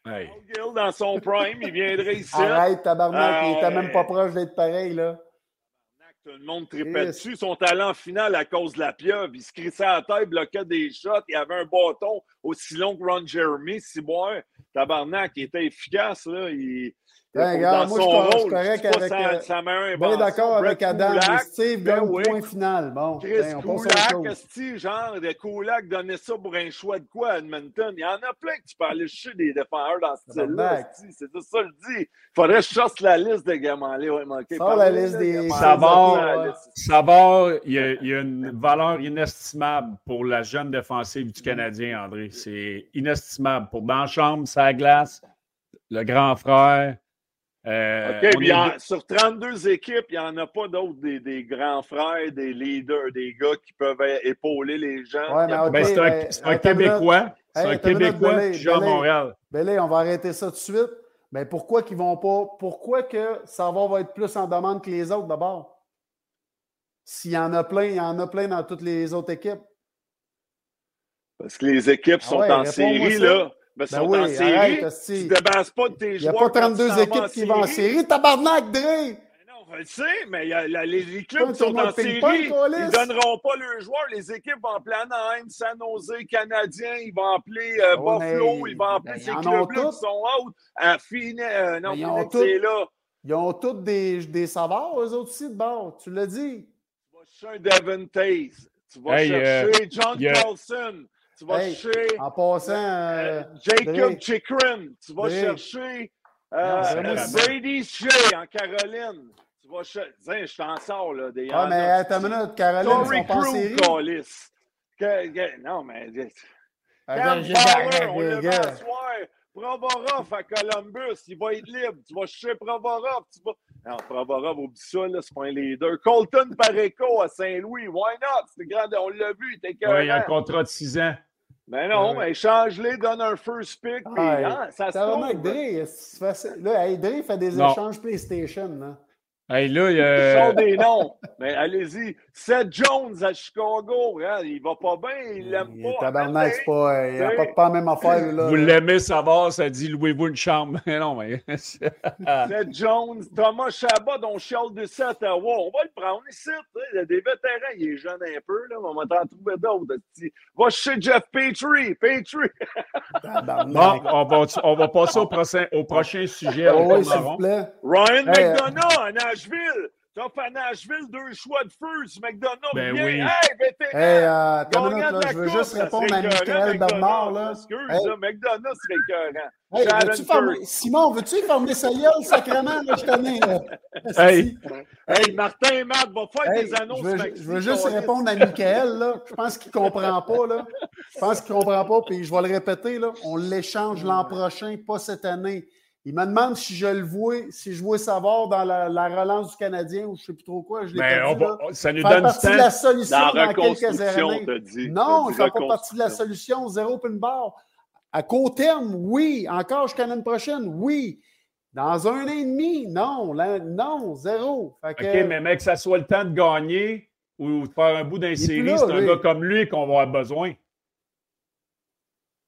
Hey. Hal Gill dans son prime, il viendrait ici. Arrête, tabarnak, il était même pas proche d'être pareil, là. Tout le monde tripait dessus. Son talent final à cause de la pieuvre. Il se crissait à la tête, bloquait des shots. Il avait un bâton aussi long que Ron Jeremy. Si moi, tabarnak, il était efficace. Là. Il, ben, regarde, moi, je suis correct avec. Sa, sa ben d'accord avec Adam. Kulak, Steve ben donne oui. point final. Bon, Chris ben, on Steve, genre, de Kulak donnait ça pour un choix de quoi à Edmonton? Il y en a plein que tu peux aller chercher des défenseurs dans ce style-là. C'est ça que je dis. Il faudrait que je chasse la liste des gamins-là. Ouais, manqué. Sors la liste des. Savard, Savard il, y a, il y a une valeur inestimable pour la jeune défensive du Canadien, André. C'est inestimable. Pour dans la chambre, sa glace, le grand frère. Euh, OK, bien, sur 32 équipes, il n'y en a pas d'autres des, des, grands frères, des leaders, des gars qui peuvent épauler les gens. Ouais, ben, c'est un, un Québécois. C'est un Québécois qui joue à Montréal. On va arrêter ça tout de suite. Mais pourquoi qu'ils vont pas. Pourquoi que Savard va être plus en demande que les autres d'abord? S'il y en a plein, il y en a plein dans toutes les autres équipes. Parce que les équipes ah sont en série, là. Ben, ben oui, en série. Arrête, tu ne débarrasses pas de tes joueurs. Il n'y a pas 32 équipes qui vont en série. Tabarnak, Dre! Ben non, je le sais, mais y a, la, les, les, clubs qui sont en série, ils ne donneront pas leurs joueurs. Les équipes vont appeler Anaheim, San Jose, Canadien, ils vont appeler euh, oh, Buffalo, ils vont appeler ben, ces clubs-là qui sont out. À Fine, euh, non, Phoenix est là. Ils ont tous des, des savoirs, eux autres aussi, de bord. Tu l'as dit. Tu vas chercher un Devin Taze. Tu vas hey, chercher euh, John Carlson. Tu vas chercher. En passant. Euh, Jacob Chikrin, tu vas chercher. Brady Shea en Caroline. Tu vas chercher. Je t'en sors, là. Des ah, mais attends une minute, Caroline, Tory Crew, que, Non, mais. Cam Power, on le va soir. Provorov à Columbus, il va être libre. Tu vas chercher Provorov. Tu vas... Non, Provorov, oublie ça, c'est pas un leader. Colton Pareco à Saint-Louis, why not? C'est grand, on l'a vu, il était Oui, il a un contrat de 6 ans. Mais non, mais change-les, donne un first pick. Ah, hein, ça se trouve. Là, Dre fait des échanges PlayStation. Là. Hey, là, il y a... sont des noms. Mais allez-y. Seth Jones à Chicago, hein, il va pas bien, il l'aime pas. Tabarnak, c'est pas. Il n'a pas, pas la même affaire. Là, Vous l'aimez savoir, ça dit louez-vous une chambre. Mais non, mais. Seth Jones, Thomas Chabot, dont Charles de Ottawa. On va le prendre ici. Il y a des vétérans. Il est jeune un peu. Là, on va t'en trouver d'autres. Va chez Jeff Petrie. Petrie. bon, on va, on va passer au prochain, au prochain sujet. Oh, oui, s'il vous plaît. Ryan McDonough, Nashville. Top à Nashville, deux choix de feu. Ce McDonald's ben bien. Oui. Hey, vétéran! Hey, euh, minute, là, je veux juste répondre à Michael Bernard. Là. Excuse, hey. là, McDonald's serait écœurant. Hey, veux fermer... Simon, veux-tu fermer sa gueule, sacrément? Là, je connais. Là. Hey. hey, Martin et Matt, va faire hey, des annonces. Je veux, je veux juste répondre à Michael. Là. Je pense qu'il ne comprend pas. Là. Je pense qu'il ne comprend pas. Puis je vais le répéter. Là. On l'échange l'an prochain, pas cette année. Il me demande si je le vois, si je vois savoir dans la, relance du Canadien ou je ne sais plus trop quoi. Je ben, ça nous donne partie de la solution dans, quelques années. Dit, non, ça ne fait pas partie de la solution. Zéro open bar. À court terme, oui. Encore jusqu'à l'année prochaine, oui. Dans un an et demi, non. non, zéro. OK, mais mec, que ça soit le temps de gagner ou de faire un bout d'un série, c'est un gars comme lui qu'on va avoir besoin.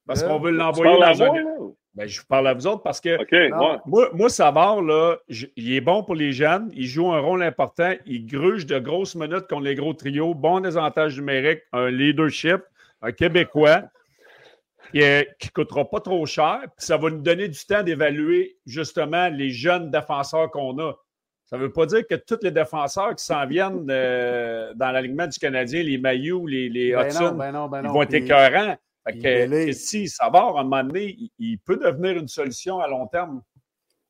Parce qu'on veut l'envoyer dans un. Ben, je vous parle à vous autres parce que moi, moi, Savard, là, il est bon pour les jeunes, il joue un rôle important, il gruge de grosses minutes contre les gros trios, bon désavantage numérique, un leadership, un Québécois qui ne coûtera pas trop cher, puis ça va nous donner du temps d'évaluer justement les jeunes défenseurs qu'on a. Ça ne veut pas dire que tous les défenseurs qui s'en viennent euh, dans l'alignement du Canadien, les Mayou, les, les ben Hudson, ben ben ils vont être écœurants. Fait que, si Savard, à un moment donné, il, peut devenir une solution à long terme.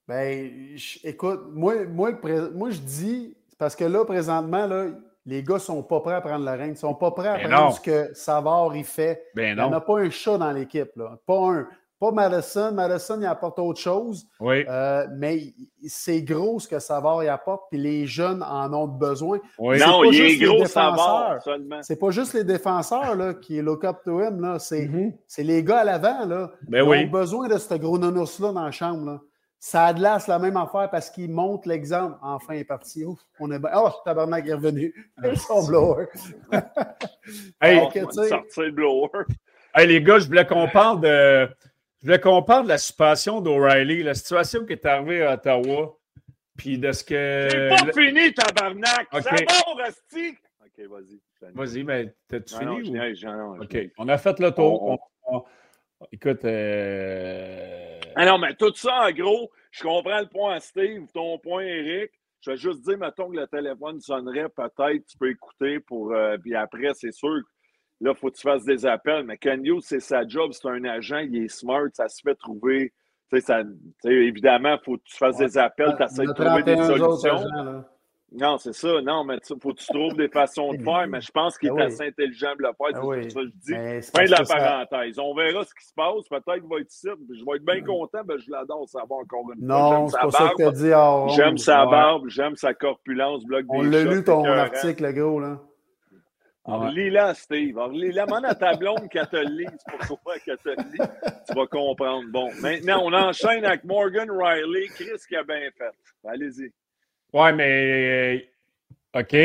Ben, écoute, moi, moi, moi, je dis, parce que là, présentement, là, les gars ne sont pas prêts à prendre la reine. Ils ne sont pas prêts à ben prendre ce que Savard il fait. Ben il n'y en a pas un chat dans l'équipe. Pas un. Pas Madison. Madison, il apporte autre chose. Oui. Euh, mais c'est gros ce que Savard y apporte, puis les jeunes en ont besoin. Oui. Non, il est gros Savard seulement. C'est pas juste les défenseurs là, qui look up to him. Mm-hmm. C'est les gars à l'avant. Là, ben Ils ont besoin de ce gros nounours-là dans la chambre. Là. Ça a de la même affaire parce qu'il montre l'exemple. Enfin, il est parti. Ouf, on est bien. Oh, tabarnak est revenu. Son blower. hey, on sortir le blower. Hey, les gars, je voulais qu'on parle de je voulais qu'on parle de la situation d'O'Reilly, la situation qui est arrivée à Ottawa, puis de ce que. C'est pas fini, tabarnak! Okay. Ça va, Rasti! OK, vas-y. Vas-y, mais t'as-tu fini? Non, ou... OK, on a fait le tour. Écoute. Euh... Ah non, mais tout ça, en gros, je comprends le point à Steve, ton point, Eric. Je vais juste dire, mettons que le téléphone sonnerait, peut-être tu peux écouter pour. Euh, puis après, c'est sûr Là, il faut que tu fasses des appels. Mais Kenyo, c'est sa job, c'est un agent, il est smart, ça se fait trouver. Ça, évidemment, il faut que tu fasses des appels, tu essaies de trouver des solutions. non, c'est ça. Non, mais il faut que tu trouves des façons de faire, mais je pense qu'il est ben assez intelligent de le faire. C'est ben ça que je dis. Ben, fin de la parenthèse. On verra ce qui se passe. Peut-être qu'il va être ici. Je vais être bien content. Ben, je l'adore, savoir encore une fois. Non, c'est pas ça que tu dit. J'aime sa barbe, j'aime sa corpulence. Bloc On l'a lu ton article, gros, là. Alors, lis-la, Steve. Alors, lis-la. Demande à ta blonde qu'elle te lise pourquoi qu'elle te lit. Tu vas comprendre. Bon, maintenant, on enchaîne avec Morgan Riley. Chris qui a bien fait. Allez-y. Ouais, mais. Euh, OK.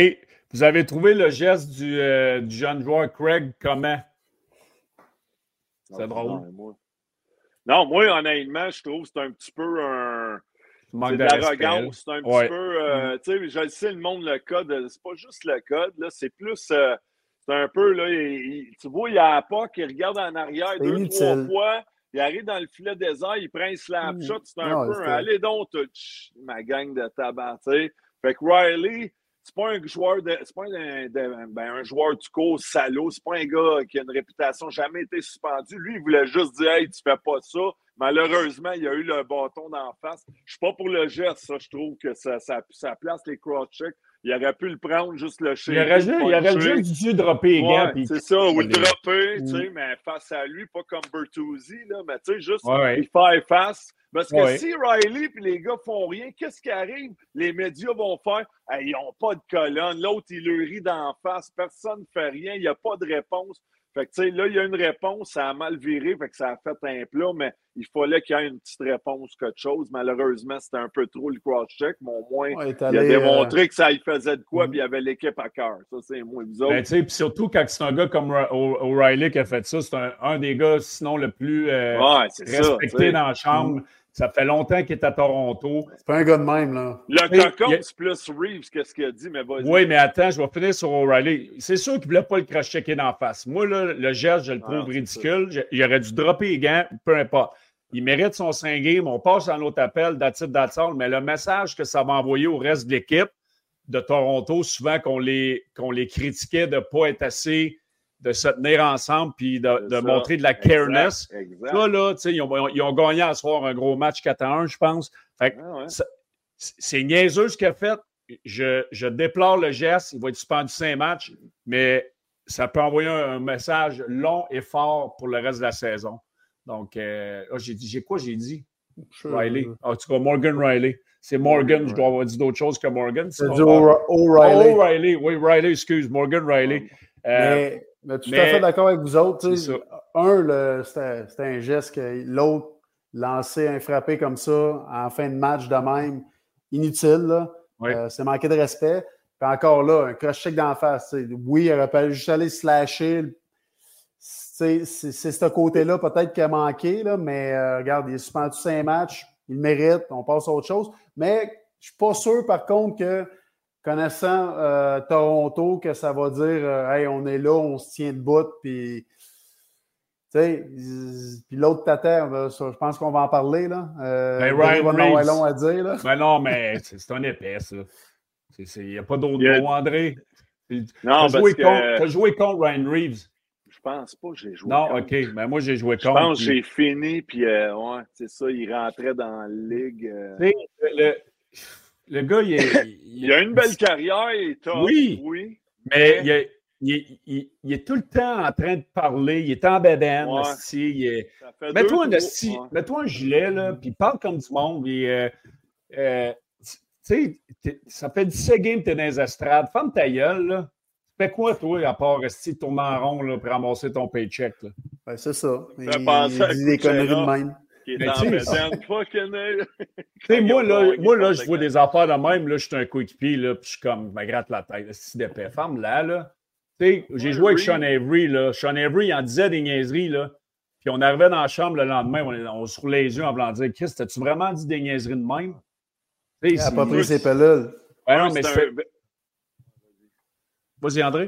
Vous avez trouvé le geste du, euh, du jeune joueur Craig comment? C'est drôle. Non moi. non, moi, honnêtement, je trouve que c'est un petit peu un. C'est de l'arrogance. C'est un petit peu. Euh, mm. tu sais, je sais, le monde, le code, c'est pas juste le code, là, c'est plus. Euh, c'est un peu, là, tu vois, il y a pas qui regarde en arrière deux, trois fois. Il arrive dans le filet désert, il prend un slap mm. shot. C'est un peu un allez donc, ma gang de tabac, tu sais. Fait que Riley, c'est pas un joueur de. C'est pas un, ben, un, joueur du cours salaud. C'est pas un gars qui a une réputation jamais été suspendu. Lui, il voulait juste dire Hey, tu fais pas ça. Malheureusement, il a eu le bâton d'en face. Je suis pas pour le geste, ça. Je trouve que ça, ça, ça place les cross-checks. Il aurait pu le prendre, juste le chien. Il aurait, juste, il aurait juste dû dropper les gars. c'est ça, ou le dropper, tu sais, mais face à lui, pas comme Bertuzzi, là, mais tu sais, juste il fait face. Parce que si Riley et les gars font rien, qu'est-ce qui arrive? Les médias vont faire ils n'ont pas de colonne. L'autre, il le rit d'en face. Personne ne fait rien. Il n'y a pas de réponse. Fait que, tu sais, là, il y a une réponse, ça a mal viré, fait que ça a fait un plat, mais il fallait qu'il y ait une petite réponse, quelque chose. Malheureusement, c'était un peu trop le cross-check, mais au moins, il a démontré euh, que ça il faisait de quoi, mm. puis il y avait l'équipe à cœur. Ça, c'est moins bizarre. Ben, puis surtout, quand c'est un gars comme O'Reilly qui a fait ça, c'est un, des gars, sinon, le plus euh, respecté dans la chambre. Mm. Ça fait longtemps qu'il est à Toronto. C'est pas un gars de même, là. Le cocon, c'est plus Reeves qu'est-ce qu'il a dit, mais vas-y. Oui, mais attends, je vais finir sur O'Reilly. C'est sûr qu'il ne voulait pas le crash-checker d'en face. Moi, là, le geste, je le trouve ridicule. Il aurait dû dropper les gants, peu importe. Il mérite son 5 game. On passe à l'autre appel, d'attitude d'attitude, mais le message que ça va envoyer au reste de l'équipe de Toronto, souvent qu'on les, qu'on les critiquait de ne pas être assez de se tenir ensemble puis de, montrer de la careness. Là, là, ils ont, ils ont gagné à soir un gros match 4 à 1, je pense. Fait ah c'est niaiseux ce qu'il a fait. Je, je, déplore le geste. Il va être suspendu 5 matchs, mais ça peut envoyer un, message long et fort pour le reste de la saison. Donc, euh, oh, j'ai dit, j'ai quoi j'ai dit? Riley. Ah, en tout cas, Morgan Riley. C'est Morgan, je dois avoir dit d'autres choses que Morgan. C'est du O'Reilly. O'Reilly, oui, Riley, excuse, Morgan Riley. Euh, mais tout à fait d'accord avec vous autres. Un, c'était un geste que l'autre lancer un frappé comme ça en fin de match de même, inutile. Euh, c'est manquer de respect. Puis encore là, un cross-check d'en face. Oui, il aurait pas juste aller slasher. C'est ce côté-là peut-être qui a manqué, là, mais euh, regarde, il est suspendu cinq matchs, il mérite, on passe à autre chose. Mais je ne suis pas sûr, par contre, que connaissant euh, Toronto, que ça va dire euh, Hey, on est là, on se tient debout, puis. Puis l'autre tata, je pense qu'on va en parler. Là. Euh, ben, Ryan long à dire. Là. Ben non, mais c'est un épais, ça. Il n'y a pas d'autre mot, André. Non, tu as, joué contre Ryan Reeves. Je pense pas que j'ai joué Non, OK. Mais ben, moi, j'ai joué contre. Je pense que j'ai fini, puis ouais, c'est ça, il rentrait dans la ligue. Le, le gars, il, il, a une belle carrière, il est top. Oui, oui. Mais il, il, est tout le temps en train de parler. Il est en bedaine. Ouais. Mets-toi un, mets un gilet, là, puis parle comme du monde. Euh, euh, tu sais, ça fait 17 games que tu es dans les estrades. Ferme ta gueule, là. Tu fais quoi, toi, à part rester tourner en rond là, pour ramasser ton paycheck? Ben, c'est ça. Il, il dit des conneries de même qui est en moi, là, moi, là, je vois des affaires de même. Là, je suis un coéquipier, là, puis je suis comme, je me gratte la tête. C'est des femme là, là. Tu j'ai joué avec Sean Avery, là. Sean Avery, il en disait des niaiseries, là. Puis on arrivait dans la chambre le lendemain, on, on se roulait les yeux en voulant dire Chris, as-tu vraiment dit des niaiseries de même? Il n'a pas pris ses pelules. Ouais, non, mais c'est. Vas-y, André.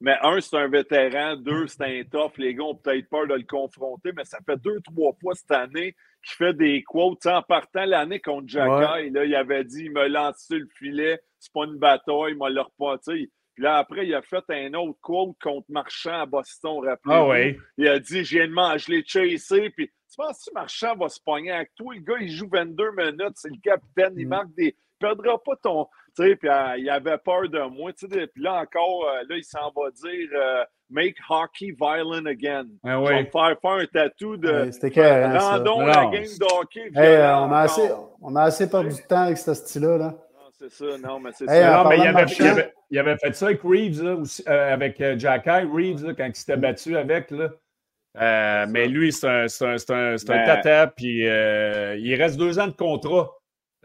Mais un, c'est un vétéran. Deux, c'est un tough. Les gars ont peut-être peur de le confronter, mais ça fait deux, trois fois cette année qu'il fait des quotes. en partant l'année contre Jacky, là, il avait dit il me lance sur le filet, c'est pas une bataille, il m'a le reparti. Puis là, après, il a fait un autre quote contre Marchand à Boston, rappelez Ah oui. Il a dit J'ai de je l'ai chassé. Puis tu penses que Marchand va se pogner avec toi? Le gars, il joue 22 minutes, c'est le capitaine, il mm. marque des. Il perdra pas ton, puis euh, il avait peur de moi. Puis là encore, euh, là, il s'en va dire euh, Make hockey violent again. Ah, ouais. faire faire un tatou de. Hein, Rendons la game de hockey. on, a assez, on a assez perdu du temps avec ce style-là. Là. C'est ça, non, mais c'est ça. Non, mais il avait, il, avait, fait ça avec Reeves, là, aussi, avec Jack Reeves, là, quand il s'était battu avec. Là. mais lui, c'est un, un, un, un tata, puis il reste deux ans de contrat.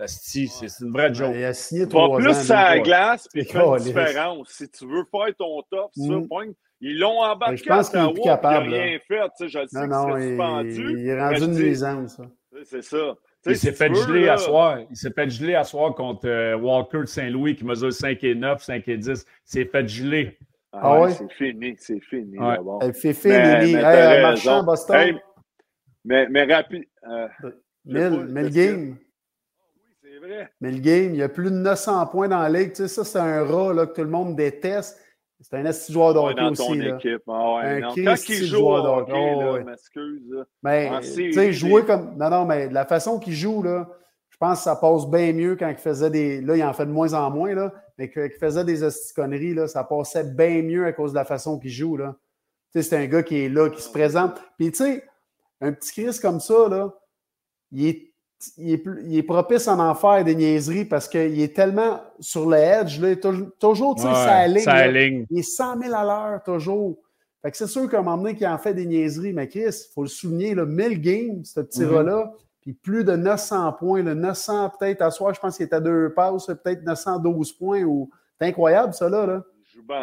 C'est une vraie joke. il a signé trois plus ça glace, puis fait une différence. Si tu veux faire ton top, ça, mm. Ils l'ont embarqué je pense qu'il est plus capable. Il n'a rien fait. Tu sais, je sais non, non, il, il est rendu une nuisance. C'est ça. il s'est fait geler à soir. Il s'est fait geler à soir contre euh, Walker de Saint-Louis qui mesure 5 et 9, 5 et 10. Il s'est fait geler. Ah, ah ouais? C'est fini, c'est fini. Fait fini, marchand, Boston. mais, mais rapide. Euh, mille, mille Mais le game, il y a plus de 900 points dans la ligue. Tu sais, ça, c'est un rat là, que tout le monde déteste. C'est un esti joueur d'hockey aussi. Ton là. équipe. Ah ouais, un non. Quand il joue au hockey, oh, là, ouais. m'excuse. Mais, tu sais, jouer comme... Non, non, mais de la façon qu'il joue, là, je pense que ça passe bien mieux quand il faisait des... Là, il en fait de moins en moins, là, mais quand il faisait des conneries, là, ça passait bien mieux à cause de la façon qu'il joue, là. Tu sais, c'est un gars qui est là, qui se présente. Puis, tu sais, un petit Chris comme ça, là, il est il est, il est, propice en en faire des niaiseries parce qu'il est tellement sur le edge, là, il est toujours, tu sais, ouais, sa ligne. Il est 100 000 à l'heure, toujours. Fait que c'est sûr qu'à un moment donné, qu'il en fait des niaiseries, mais Chris, il faut le souligner, là, 1000 games, ce petit mm-hmm. là puis plus de 900 points, le 900 peut-être à soir, je pense qu'il est à deux passes, peut-être 912 points. Ou... C'est incroyable, ça, là. là.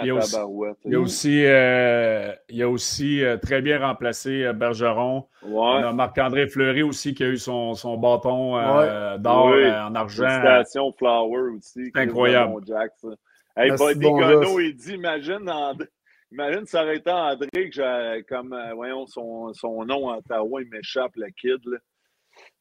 Il y a aussi, il y a aussi, euh, il y a aussi euh, très bien remplacé euh, Bergeron. Ouais. On a Marc-André Fleury aussi qui a eu son, son bâton euh, d'or oui. en argent. Félicitations Flower aussi. C'est incroyable. Jack, ça. Hey, Buddy bon il dit imagine, André, imagine ça aurait été André que j'ai comme voyons son, son nom en Ottawa, il m'échappe le kid. Là.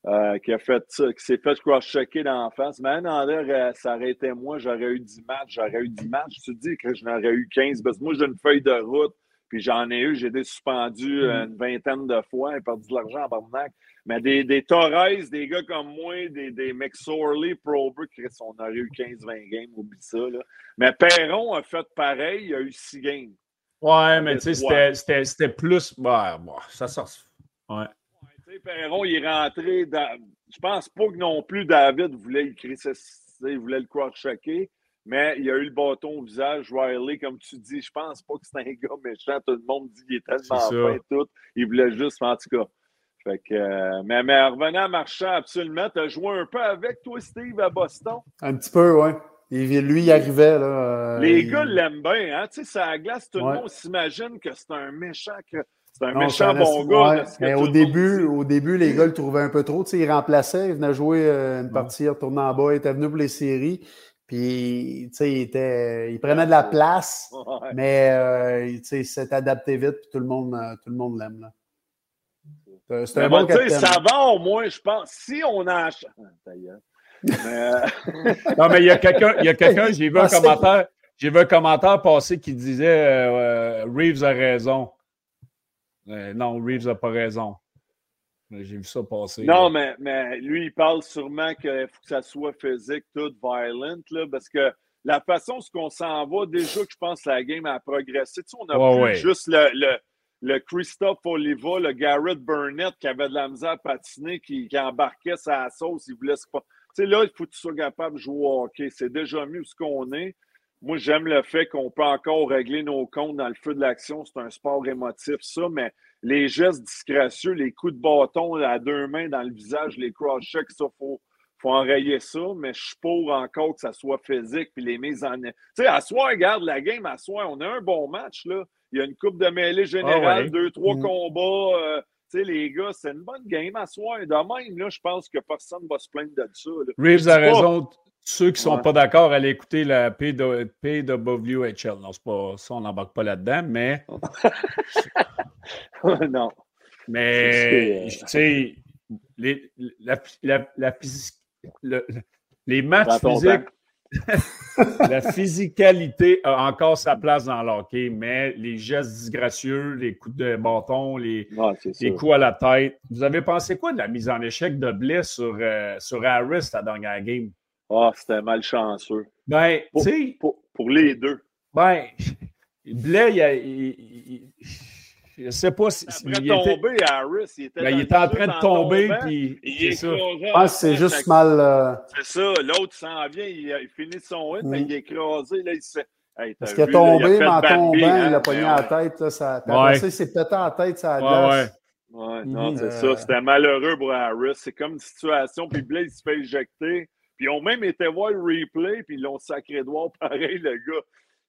Euh, qui a fait ça, qui s'est fait cross-checker dans la face. Mais André euh, ça aurait été moi, j'aurais eu 10 matchs, j'aurais eu 10 matchs. Tu te dis que j'en aurais eu 15 parce que moi, j'ai une feuille de route, puis j'en ai eu, j'ai été suspendu euh, une vingtaine de fois, et perdu de l'argent en barnac. Mais des, des Torres, des gars comme moi, des, des McSorley, Prober, on aurait eu 15-20 games, oublie ça. Là. Mais Perron a fait pareil, il a eu 6 games. Ouais, mais tu sais, c'était plus. Bah, bah, ça sort. Ouais. Perron, il est rentré dans. Je pense pas que non plus David voulait écrire ça, il voulait le cross-checker, mais il a eu le bâton au visage. Riley, comme tu dis, je pense pas que c'est un gars méchant. Tout le monde dit qu'il est tellement fin tout. Il voulait juste, en tout cas. Fait que, euh, mais, mais revenant à Marchand, absolument. Tu as joué un peu avec toi, Steve, à Boston? Un petit peu, oui. lui, il arrivait. Là, euh, Les gars l'aiment bien. Hein? Tu sais, ça glace. Tout le monde s'imagine que c'est un méchant. Que c'est un méchant bon gars. mais au début, au début, les gars le trouvaient un peu trop. Tu sais, il remplaçait, il venait jouer euh, une partie, il retournait en bas, il était venu pour les séries. Puis, tu sais, il, était, il prenait de la place, mais euh, tu sais, il s'est adapté vite, puis tout le monde, euh, tout le monde l'aime. C'est un bon capitaine. Ça va au moins, je pense. Si on a... Mais... non, mais il y a quelqu'un, j'ai vu un commentaire, j'ai vu un commentaire passer qui disait Reeves a raison. Euh, non, Reeves n'a pas raison. J'ai vu ça passer. Non, mais, mais lui, il parle sûrement qu'il faut que ça soit physique, tout violent, là, parce que la façon ce qu'on s'en va, déjà que je pense que la game a progressé. Tu sais, on a ouais, juste le, le, le, Christophe Oliva, le Garrett Burnett qui avait de la misère à patiner, qui, qui embarquait sa sauce, il voulait pas. Tu sais, là, il faut que tu sois capable de jouer au hockey. C'est déjà mieux ce qu'on est. Moi, j'aime le fait qu'on peut encore régler nos comptes dans le feu de l'action. C'est un sport émotif, ça, mais les gestes disgracieux, les coups de bâton à deux mains dans le visage, les cross-checks, ça, faut, faut enrayer ça, mais je suis pour encore que ça soit physique puis les mises en. Tu sais, à soir, regarde la game, à soir, on a un bon match, là. Il y a une coupe de mêlée générale, ah ouais. deux, trois mmh. combats. Euh, tu sais, les gars, c'est une bonne game à soir. De même, là, je pense que personne ne va se plaindre de ça. Là. Reeves a raison. Ceux qui ne sont ouais. pas d'accord, allez écouter la PWHL. Non, c'est pas ça, on n'embarque pas là-dedans, mais. non. Mais, tu sais, les, la, la, la le, les matchs physiques, la physicalité a encore sa place dans l'hockey, mais les gestes disgracieux, les coups de bâton, les, ouais, les coups à la tête. Vous avez pensé quoi de la mise en échec de Blais sur, euh, sur Harris la dernière game? Ah, oh, c'était malchanceux. Ben, pour, tu sais. Pour, pour, les deux. Ben, Blais, il, a, il, il, je ne sais pas si. Après il tomber, était, Harris, il était, ben, il était en train de tomber. Puis, il est ça. Je pense que c'est juste mal. Euh... C'est ça. L'autre s'en vient, il, il, finit son hit, mm. mais il est écrasé. Là, il s'est. Hey, Parce qu'il est tombé, mais en tombant, hein? il a pogné à la tête. Là, ça, ouais. il s'est pété en tête, ça a ouais, ouais. Ouais, non, c'est euh... ça. C'était malheureux pour Harris. C'est comme une situation. Puis Blake, il se fait éjecter. Puis ils ont même été voir le replay, puis ils l'ont sacré droit pareil, le gars.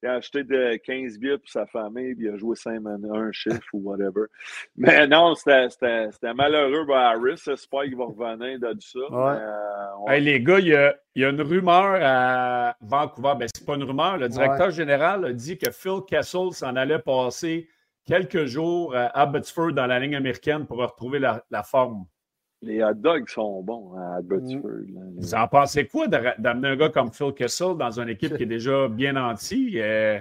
Il a acheté de 15 billets pour sa famille, puis il a joué 5 un chiffre ou whatever. Mais non, c'était malheureux pour Harris. J'espère qu'il va revenir de ça. Ouais. Mais, euh, ouais. hey, les gars, il y, a, il y, a, une rumeur à Vancouver. Ben, c'est pas une rumeur. Le directeur ouais. général a dit que Phil Kessel s'en allait passer quelques jours à Abbotsford dans la ligne américaine pour retrouver la, la forme. Les hot dogs sont bons à Abbotsford. Mm. Vous en pensez quoi d'amener un gars comme Phil Kessel dans une équipe qui est déjà bien nantie? Euh,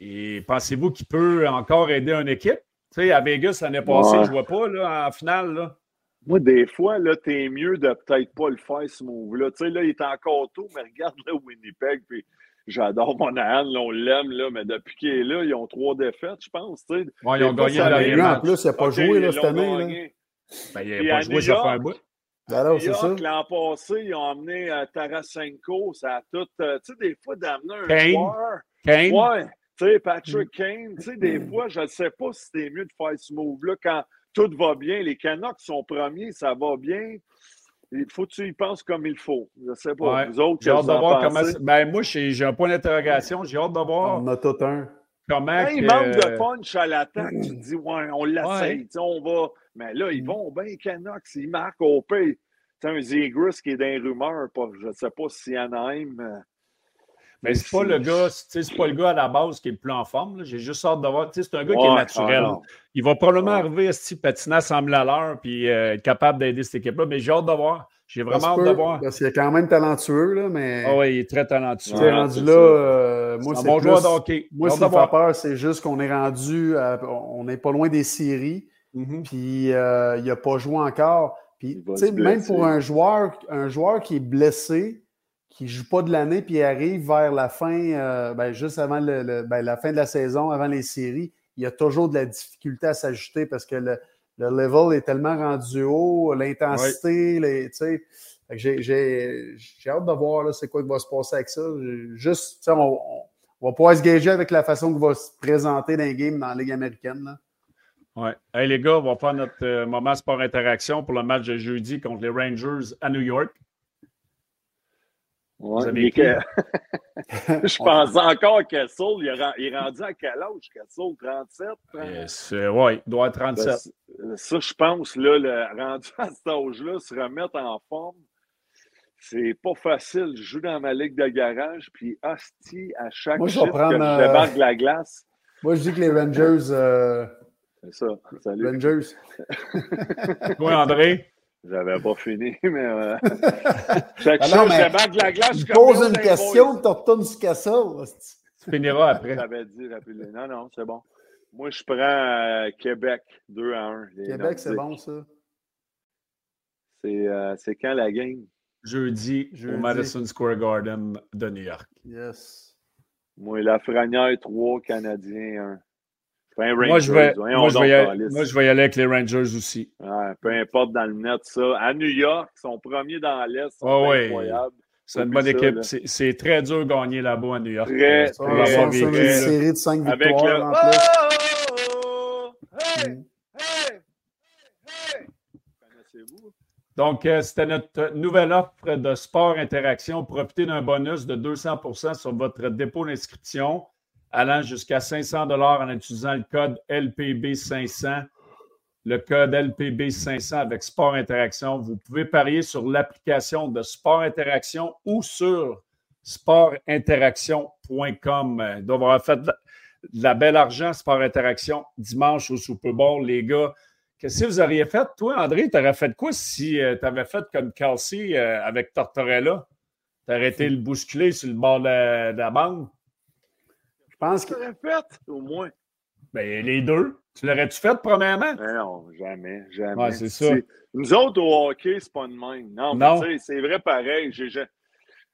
et pensez-vous qu'il peut encore aider une équipe? Tu sais, à Vegas l'année passée, je ne vois pas là, en finale. Là. Moi, des fois, là, t'es mieux de peut-être pas le faire, ce move-là. Tu sais, là, il est encore tôt, mais regarde là Winnipeg, puis j'adore mon Anne, on l'aime, là, mais depuis qu'il est là, ils ont trois défaites, je pense. Tu sais. Ouais, ils ont gagné la En plus, il n'a pas joué là, cette année. Ben, il n'a pas joué, ça fait un bout. Alors, c'est ça. L'an passé, ils ont amené euh, Tarasenko, ça a tout. Euh, tu sais, des fois, d'amener un Kane. joueur. Kane. Ouais. Tu sais, Patrick Kane, tu sais, des fois, je ne sais pas si c'était mieux de faire ce move-là quand tout va bien. Les Canucks sont premiers, ça va bien. Il faut que tu y penses comme il faut. Je ne sais pas. Vous autres, j'ai hâte de voir comment. Ben, moi, j'ai un point d'interrogation. J'ai hâte de voir. On a tout un. Comment. Quand il manque de punch à l'attaque, tu te dis, ouais, on l'essaye. On va. Mais là, ils vont bien, Canucks. Ils marquent au pays. C'est un Zegris qui est dans les rumeurs. Je ne sais pas si Anaheim. Euh, mais c'est pas le gars, c'est pas le gars à la base qui est le plus en forme. J'ai juste hâte de voir. C'est un gars qui est naturel. Ah il va probablement arriver à ce patinat sembler à l'heure puis euh, être capable d'aider cette équipe-là. Mais j'ai hâte de voir. J'ai vraiment hâte de voir. Parce qu'il est quand même talentueux, là, mais. Ah oui, il est très talentueux. Ouais, rendu là, euh, moi, c'est. bon hockey. Moi, ce qui me fait peur, c'est juste qu'on est rendu. on n'est pas loin des séries. Mm-hmm. Puis euh, il n'a pas joué encore. Puis, même pour un joueur, un joueur qui est blessé, qui ne joue pas de l'année, puis arrive vers la fin, euh, ben, juste avant le, ben, la fin de la saison, avant les séries, il y a toujours de la difficulté à s'ajuster parce que le, le, level est tellement rendu haut, l'intensité, tu sais. J'ai hâte de voir c'est quoi qui va se passer avec ça. Juste, on, on, va pouvoir se gager avec la façon qu'il va se présenter dans les games dans la Ligue américaine. Oui. Hey, les gars, on va faire notre euh, moment sport interaction pour le match de jeudi contre les Rangers à New York. je pense encore que Kessel, il est rendu à quel âge, Kessel? 37? oui, il doit être 37. Ben, ça, je pense, là, le, rendu à cet âge-là, se remettre en forme, c'est pas facile. Je joue dans ma ligue de garage, puis hostie, à chaque Moi, je que je débarque la glace. Moi, je dis que les Rangers. Euh, c'est ça. Salut. Rangers. oui, André? J'avais pas fini, mais. Euh... chaque ah chose, je de la glace. Je pose une question, tu retournes sur ça. Tu finiras après. J'avais dit rapidement. Non, non, c'est bon. Moi, je prends euh, Québec 2 à 1. Québec, c'est bon, ça. Euh, c'est quand la game? Jeudi, au Madison Square Garden de New York. Yes. Moi, la Franière 3, Canadien 1 moi, je vais, moi, je vais, aller, moi, je vais y aller avec les Rangers aussi. peu importe dans le net, ça. À New York, ils sont premiers dans l'Est. C'est oh, incroyable. C'est une bonne équipe. C'est très dur de gagner là-bas à New York. Très, très, très une série de 5 victoires en plus. Oh, hey, mm. hey, hey, Connaissez-vous? Donc, euh, c'était notre nouvelle offre de sport interaction. Profitez d'un bonus de 200% sur votre dépôt d'inscription allant jusqu'à 500 dollars en utilisant le code LPB500. Le code LPB500 avec Sport Interaction. Vous pouvez parier sur l'application de Sport Interaction ou sur sportinteraction.com. Doivent avoir fait de la belle argent, Sport Interaction, dimanche au Super Bowl. Les gars, qu'est-ce que vous auriez fait? Toi, André, tu aurais fait quoi si euh, tu avais fait comme Kelsey euh, avec Tortorella? Tu aurais été le bousculer sur le bord de la bande? Je pense que. Tu fait, au moins. Ben, les deux. Tu l'aurais-tu fait, premièrement? Ben non, jamais, jamais. Ouais, c'est ça. Nous autres, au hockey, c'est pas de même. Non, non. c'est vrai pareil.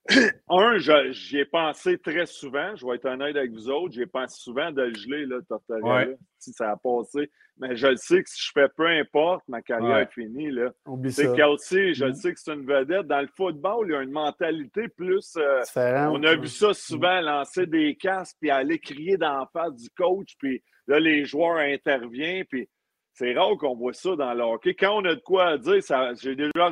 Un, j'y ai pensé très souvent. Je vais être honnête avec vous autres. J'ai pensé souvent de le geler, là, Tortorella, si ça a passé. Mais je le sais que si je fais peu importe, ma carrière est finie. Là. C'est aussi, je le mm-hmm. sais que c'est une vedette. Dans le football, il y a une mentalité plus. Euh, on a vu ça souvent, lancer des casques puis aller crier dans face du coach. Puis là, les joueurs interviennent. Puis c'est rare qu'on voit ça dans le hockey. Quand on a de quoi dire, j'ai déjà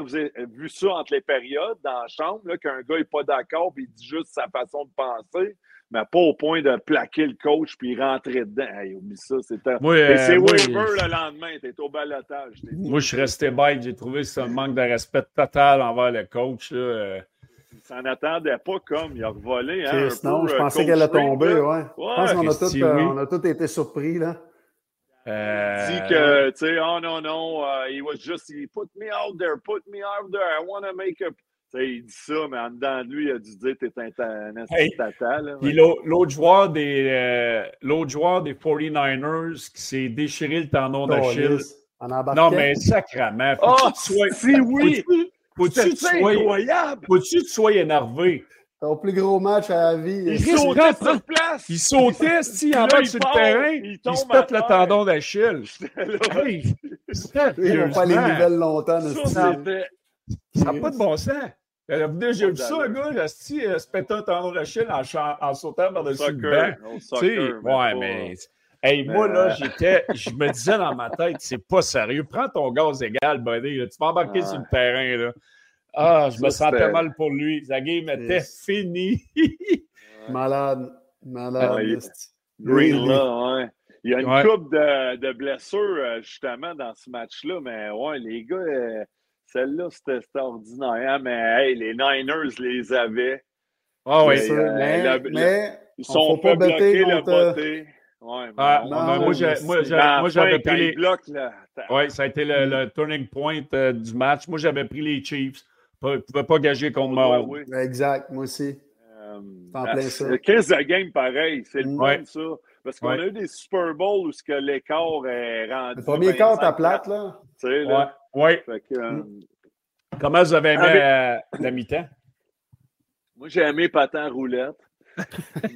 vu ça entre les périodes dans la chambre, qu'un gars n'est pas d'accord et il dit juste sa façon de penser, mais pas au point de plaquer le coach puis rentrer dedans. Hey, oublie ça, c'était. Euh, c'est Weaver le lendemain, t'es au balotage. Moi, je suis resté bête. J'ai trouvé ça un manque de respect total envers le coach. Là. Euh. Il s'en attendait pas comme il a revolé. Hein, non, je pensais qu'elle allait tomber. Ouais. Je pense qu'on a, tous, euh, on a tous été surpris. là. Euh, dit que, tu sais, oh non, non, uh, he was just, he put me out there, put me out there, I want to make a. sais, il dit ça, mais en dedans de lui, il a dû dire t'es un, un, un hey, Puis l'autre joueur, des, euh, l'autre joueur des 49ers qui s'est déchiré le tendon d'Achille. Non, mais sacrament. Oh, si oui! Faut-tu tu sois incroyable! Faut-tu que tu sois énervé? Ton plus gros match à la vie. Il, sautait sur place. Il sautait, si, en bas sur le terrain. Il, il se pète le tendon d'Achille. Hey, Ils vont pas les nouvelles longtemps. Ça n'a pas? de bon sens. J'ai vu ça, un gars, si, se péter un tendon d'Achille en, en sautant par-dessus le banc. Ouais, mais... Hey, moi, là, euh, j'étais, je me disais dans ma tête, c'est pas sérieux. Prends ton gaz égal, buddy. Tu vas embarquer sur le terrain. Là. Ah, je me sentais mal pour lui. Game était finie. malade. Malade. Green, là, ouais. Il y a une coupe de, de, blessures, euh, justement, dans ce match-là. Mais ouais, les gars, euh, celle-là, c'était ordinaire. Hein, mais hey, les Niners les avaient. Ah oui, euh, mais, mais, ils sont pas bloqués le côté. Ouais, ah, moi, j'avais pris les. Oui, ça a été le, le turning point du match. Moi, j'avais pris les Chiefs. Tu ne pouvais pas gager contre moi. Oui. Exact, moi aussi. Euh, en plein ça. 15 de game pareil, c'est le ouais. ça. Parce qu'on a eu des Super Bowls où l'écart est rendu. Le premier quart, t'as plate, là. Tu sais, là. Oui. Ouais. Euh, mm. Comment vous avez aimé euh, la mi-temps? Moi, j'ai aimé patin roulette.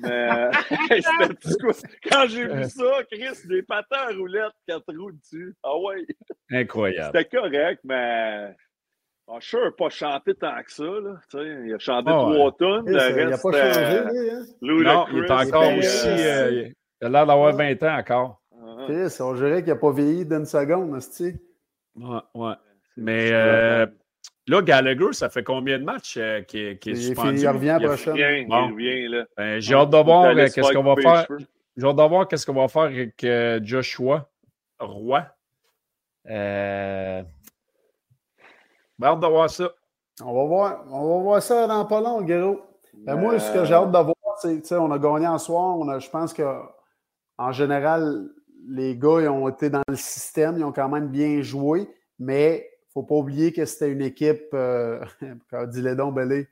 Mais quand j'ai vu ça, Chris, des patins à roulettes, quatre roues dessus. Ah ouais. Incroyable. C'était correct, mais ah, sure, pas chanté tant que ça. Là. il a chanté oh, trois ouais. tonnes. Le reste, il n'a pas changé, euh, lui. Hein? Non, il est encore aussi. Euh, euh, il a l'air d'avoir 20 ans encore. Uh -huh. on dirait qu'il n'a pas vieilli d'une seconde, tu Ouais, ouais. Mais euh, là, Gallagher, ça fait combien de matchs euh, qui, est, suspendu? Il revient prochain. Il revient, là. Ben, J'ai hâte de voir qu'est-ce qu'on va faire. J'ai hâte de voir qu'est-ce qu'on va faire avec Joshua Roy. Euh, ben, hâte de voir ça. On va voir, on va voir ça dans pas long, Guéraud. Ben, moi, ce que j'ai hâte de voir, c'est on a gagné en soir. On a, je pense qu'en général, les gars ils ont été dans le système, ils ont quand même bien joué, mais il ne faut pas oublier que c'était une équipe, euh, dit les dons Belé.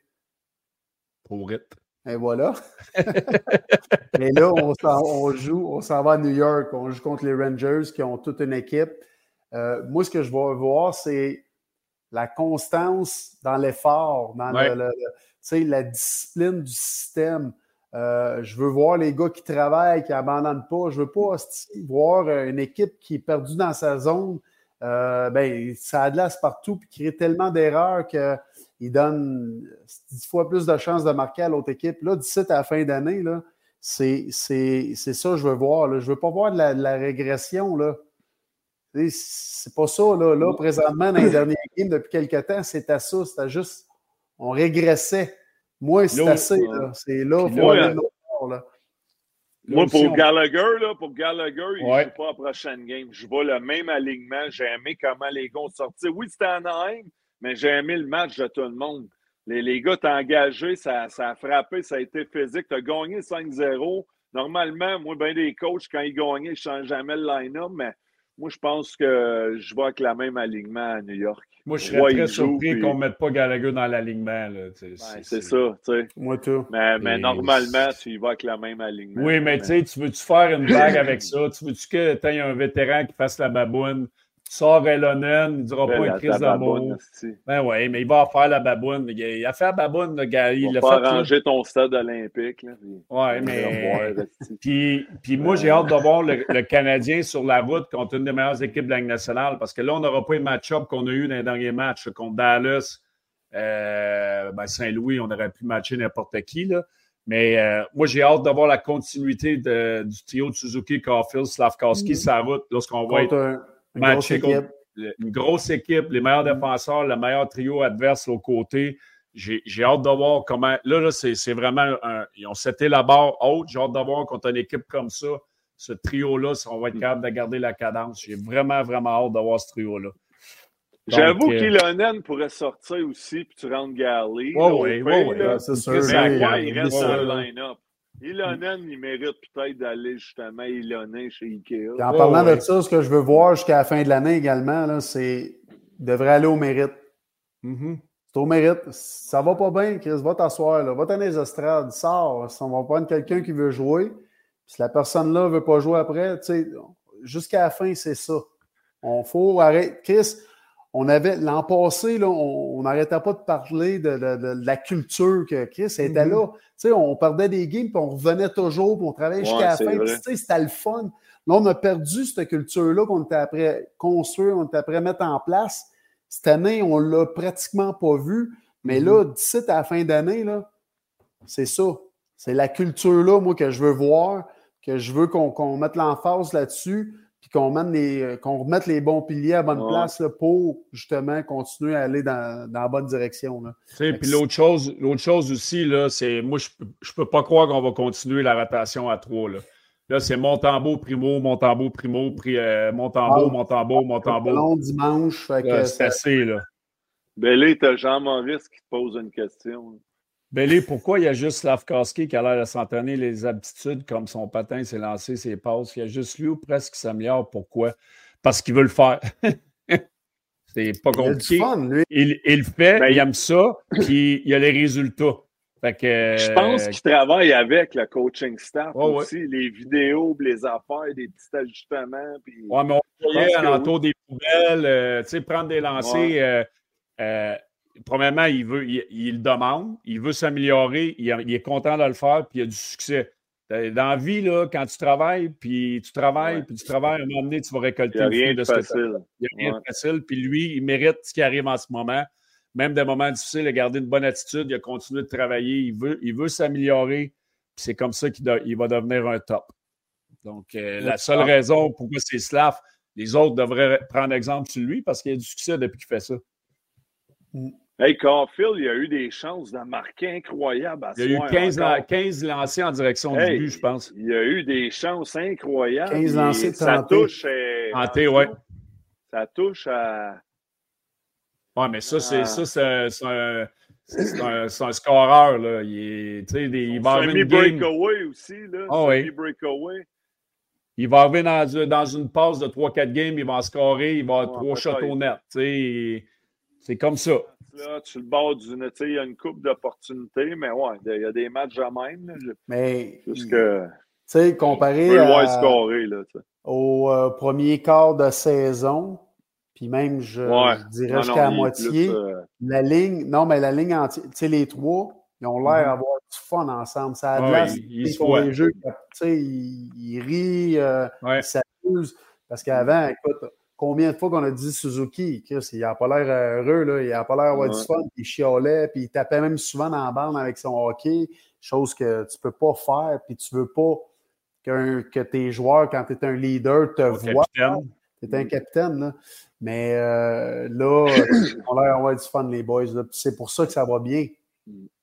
Pour it. Et voilà. Et là, on, on joue, on s'en va à New York, on joue contre les Rangers qui ont toute une équipe. Euh, moi, ce que je vais voir, c'est la constance dans l'effort, dans la discipline du système. Euh, je veux voir les gars qui travaillent, qui n'abandonnent pas. Je veux pas voir une équipe qui est perdue dans sa zone. Euh, ben, ça adlace partout et crée tellement d'erreurs qu'il donne dix fois plus de chances de marquer à l'autre équipe. Là, d'ici à la fin d'année, c'est ça que je veux voir. Je ne veux pas voir de la, de la régression. Là. C'est pas ça, là. Là, présentement, dans les derniers games, depuis quelques temps, c'était ça. C'était juste, on régressait. Moi, c'est assez, là. C'est là, il faut aller là. Moi, pour Gallagher, là, pour Gallagher, il ne joue pas à prochaine game. Je vois le même alignement. J'ai aimé comment les gars ont sorti. Oui, c'était Anaheim, mais j'ai aimé le match de tout le monde. Les, les gars, t'as engagé, ça, ça a frappé, ça a été physique. Tu as gagné 5-0. Normalement, moi, ben des coachs, quand ils gagnaient, ils ne changent jamais le line-up, mais moi, je pense que je vois avec la même alignement à New York. Moi, je serais très surpris qu'on ne mette pas Gallagher dans l'alignement. c'est ça, tu sais. Moi, tout. Mais, mais normalement, tu y vas avec la même alignement. Oui, mais, tu sais, tu veux-tu faire une blague avec ça? Tu veux-tu que tu aies un vétéran qui fasse la baboune? Sors Elonen, il ne dira pas une crise d'amour. Ben oui, mais il va faire la baboune. Il a fait la baboune, le gars. Il, va faire ranger ton stade olympique. Oui, mais. puis, puis moi, j'ai hâte de voir le, Canadien sur la route contre une des meilleures équipes de la Ligue nationale parce que là, on n'aura pas le match-up qu'on a eu dans les derniers matchs contre Dallas. Euh, ben Saint-Louis, on aurait pu matcher n'importe qui. Là. Mais euh, moi, j'ai hâte de voir la continuité de, du trio de Suzuki, Caulfield, Slavkowski, mm sa route lorsqu'on va être une grosse, équipe. une grosse équipe, les meilleurs mm. défenseurs, le meilleur trio adverse aux côtés. J'ai hâte de voir comment. Là, là c'est vraiment. Un, ils ont seté la barre haute. J'ai hâte de voir contre une équipe comme ça, ce trio-là, si on va être mm. capable de garder la cadence. J'ai vraiment, vraiment hâte de voir ce trio-là. J'avoue euh... qu'Ilonen pourrait sortir aussi, puis tu rentres Galley. Oui, oui, oui. C'est sûr. il reste dans le line-up? Ilonen, il mérite peut-être d'aller justement Ilonen chez Ikea. en parlant de ça, ce que je veux voir jusqu'à la fin de l'année également, c'est il devrait aller au mérite. Mm-hmm. C'est au mérite. Ça va pas bien, Chris, va t'asseoir, va dans les estrades, sors. Si on va prendre quelqu'un qui veut jouer, si la personne-là ne veut pas jouer après, jusqu'à la fin, c'est ça. On faut arrêter. Chris, on avait l'an passé, là, on n'arrêtait pas de parler de, la culture que Chris était mm-hmm. là. on perdait des games, puis on revenait toujours, puis on travaillait jusqu'à la fin. C'était le fun. Là, on a perdu cette culture-là qu'on était après construire, on était après mettre en place. Cette année, on ne l'a pratiquement pas vu. Mais là, mm-hmm. d'ici à la fin d'année, c'est ça. C'est la culture-là, moi, que je veux voir, que je veux qu'on mette l'emphase là-dessus qu'on remette les bons piliers à bonne place pour justement continuer à aller dans, dans la bonne direction. Puis l'autre chose, l'autre chose aussi, là, c'est moi, je ne peux pas croire qu'on va continuer la rotation à trois. Là, là c'est Montembeau, Primo, Montembeau, Primo, pri, euh, Montembeau, ah. Long dimanche. c'est assez, là. Belé, t'as Jean-Maurice qui te pose une question. Belé, pourquoi il y a juste Slavkowski qui a l'air de s'entraîner les aptitudes comme son patin s'est lancé, ses passes? Il y a juste lui ou presque qui s'améliore. Pourquoi? Parce qu'il veut le faire. C'est pas compliqué. Il, il, le fait, ben, il aime ça, puis il a les résultats. Fait que, je pense qu'il travaille avec le coaching staff aussi, les vidéos, les affaires, des petits ajustements. Puis... Ouais, mais on voyait à l'entour des poubelles, euh, tu sais, prendre des lancers. Euh, euh, premièrement, il veut, il, le demande, il veut s'améliorer, il, est content de le faire, puis il a du succès. Dans la vie, là, quand tu travailles, puis tu travailles, puis tu travailles, à un moment donné, tu vas récolter le fruit de, ce facile. Il n'y a rien de facile. Puis lui, il mérite ce qui arrive en ce moment. Même des moments difficiles, il a gardé une bonne attitude, il a continué de travailler, il veut, il veut s'améliorer. Puis c'est comme ça qu'il va devenir un top. Donc, euh, la seule raison pourquoi c'est Slav, les autres devraient prendre exemple sur lui parce qu'il a du succès depuis qu'il fait ça. Mm. Hey, Caulfield, il a eu des chances de marquer incroyables. À il y a eu 15, 15, lancés en direction du but, je pense. Il a eu des chances incroyables. 15 lancés de Ça touche. Tenté, ouais. Ça touche à. Ouais, mais ça, c'est ça, c'est un. C'est un, un, scoreur, là. Il, est, des, il va arriver une breakaway aussi, là. Oh, oui. breakaway. Il va arriver dans, dans une passe de 3-4 games, il va en scorer, il va avoir 3 shots au net. C'est comme ça. Là, tu le bords d'une. Il y a une coupe d'opportunités, mais ouais, il y a des matchs à même. mais. Juste que. Tu sais, comparé au euh, premier quart de saison, puis même, je, dirais jusqu'à la moitié, euh, la ligne, non, mais la ligne entière, tu sais, les trois, ils ont l'air d'avoir mhm. du fun ensemble. Ça a de ils, font les jeux, tu sais, ils, rient, euh, ils s'amusent. Parce qu'avant, écoute, combien de fois qu'on a dit Suzuki, Chris, il n'a pas l'air heureux, là, il n'a pas l'air d'avoir du fun, il chialait, puis il tapait même souvent dans la bande avec son hockey, chose que tu ne peux pas faire, puis tu ne veux pas que tes joueurs, quand tu es un leader, te voient. Tu es un capitaine, là. Mais euh, là, on a l'air d'avoir du fun, les boys. C'est pour ça que ça va bien.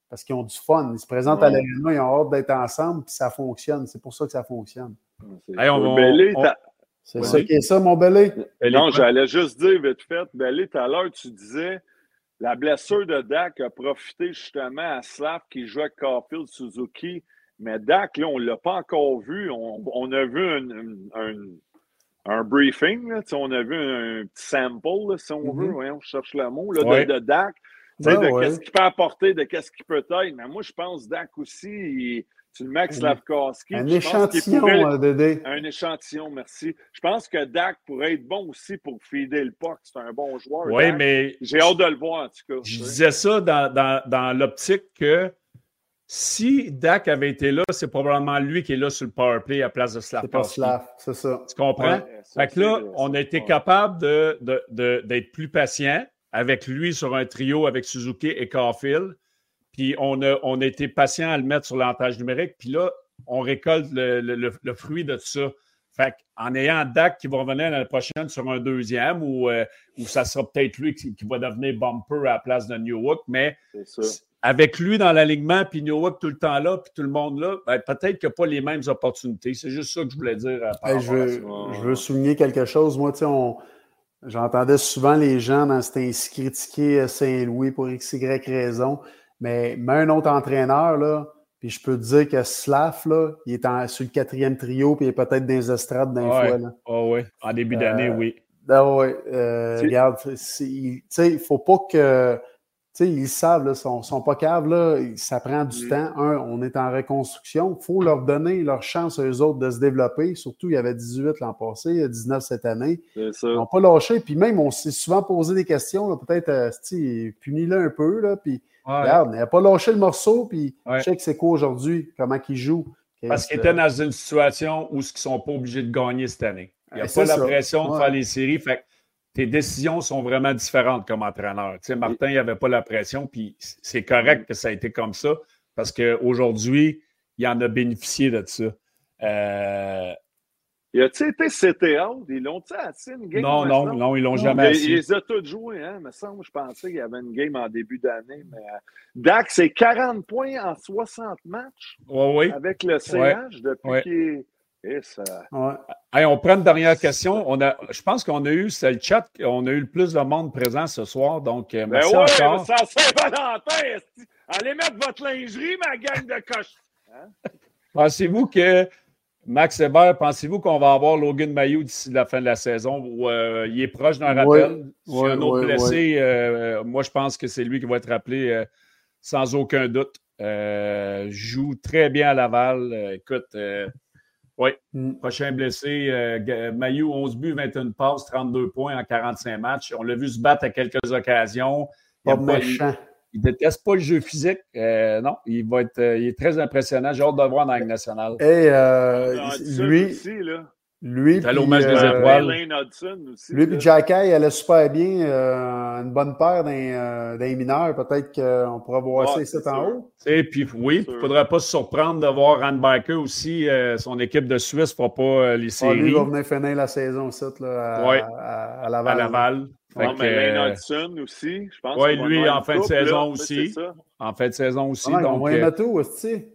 Parce qu'ils ont du fun. Ils se présentent à l'aréna, ils ont hâte d'être ensemble, puis ça fonctionne. C'est pour ça que ça fonctionne. Hey, on, va, c'est ça qui est ça, mon belé? Non, j'allais juste dire vite fait, Belé, tout à l'heure, tu disais la blessure de Dak a profité justement à Slav qui joue avec Carfield Suzuki. Mais Dak, là, on ne l'a pas encore vu. On, a vu un, un, briefing, on a vu un, petit sample, si on veut. Mm-hmm. on cherche le mot là, de, Dak. de qu'est-ce qu'il peut apporter, de qu'est-ce qu'il peut être. Mais moi, je pense Dak aussi, tu le Max Slavkowski. Un échantillon, pourrait... Dédé. Un échantillon, merci. Je pense que Dak pourrait être bon aussi pour feeder le puck. C'est un bon joueur. Oui, mais. J'ai hâte de le voir, en tout cas. Je disais ça dans, dans, dans l'optique que si Dak avait été là, c'est probablement lui qui est là sur le power play à place de Slavkowski. C'est pas Slav, c'est ça. Tu comprends? fait que là, on a été capable d'être de, de, plus patient avec lui sur un trio avec Suzuki et Caulfield. Puis on a, on a été patient à le mettre sur l'avantage numérique. Puis là, on récolte le, fruit de tout ça. Fait en ayant Dak qui va revenir l'année prochaine sur un deuxième, ou euh, ça sera peut-être lui qui, va devenir bumper à la place de Newhook, mais avec lui dans l'alignement, puis Newhook tout le temps là, puis tout le monde là, ben, peut-être qu'il n'y a pas les mêmes opportunités. C'est juste ça que je voulais dire. Euh, je, veux, je, veux, souligner quelque chose. Moi, tu sais, j'entendais souvent les gens dans cet ainsi critiquer Saint-Louis pour x, y raison. Mais, mais un autre entraîneur, là, Puis je peux te dire que Slav, là, il est sur le quatrième trio, puis il est peut-être dans les estrades d'un ouais. fois. Là. Oh, oui, en début d'année, oui. Ah oui, euh, regarde, il ne faut pas que ils savent, ils sont, sont pas caves, là, ça prend du mm. temps. Un, on est en reconstruction. Il faut leur donner leur chance à eux autres de se développer. Surtout, il y avait 18 l'an passé, il y a 19 cette année. Ils n'ont pas lâché. Puis même, on s'est souvent posé des questions. Peut-être, euh, punis-le un peu. Là, puis, regarde, il n'a pas lâché le morceau. Puis, je sais que c'est quoi aujourd'hui, comment il joue. Parce qu'il était dans une situation où ils ne sont pas obligés de gagner cette année. Il n'y a pas la pression de faire les séries. Fait tes décisions sont vraiment différentes comme entraîneur. Tu sais, Martin, il avait pas la pression, puis c'est correct que ça a été comme ça, parce qu'aujourd'hui, il en a bénéficié de ça. Euh... Il a-tu été CTA? Ils l'ont-tu assez une game? Non, non, non, ils l'ont jamais Il, il les a tous joués, hein? me semble. Je pensais qu'il y avait une game en début d'année. Mais euh, Dak, c'est 40 points en 60 matchs oui. avec le CH depuis qu'il et ça... on prend une dernière question. On a, je pense qu'on a eu, c'est le chat, on a eu le plus de monde présent ce soir. Donc, euh, merci ben ouais, encore. Ça. Allez mettre votre lingerie, ma gang de coches. Hein? Pensez-vous que, Max Hébert, pensez-vous qu'on va avoir Logan Mayou d'ici la fin de la saison où euh, il est proche d'un rappel? si un autre blessé, euh, moi, je pense que c'est lui qui va être rappelé sans aucun doute. joue très bien à Laval. écoute, oui. Mm. Prochain blessé, euh, Mayou, 11 buts, 21 passes, 32 points en 45 matchs. On l'a vu se battre à quelques occasions. Pas méchant. Il, déteste pas le jeu physique. Euh, non, il va être euh, il est très impressionnant. J'ai hâte de le voir dans la Nationale. Et lui, lui, puis, au match des étoiles. Lui et Jacky allait super bien. Euh, une bonne paire d'un euh, mineur. Peut-être qu'on pourra voir ça ici en haut. Et puis oui, il ne faudrait pas se surprendre de voir Rand aussi. Euh, son équipe de Suisse ne fera pas les séries. Ah, lui va venir finir la saison aussi là, à, à, Laval. À Laval. Non, mais Hudson aussi, je pense. Oui, lui, en fin de saison aussi. En fin de saison aussi. donc, on va où, aussi?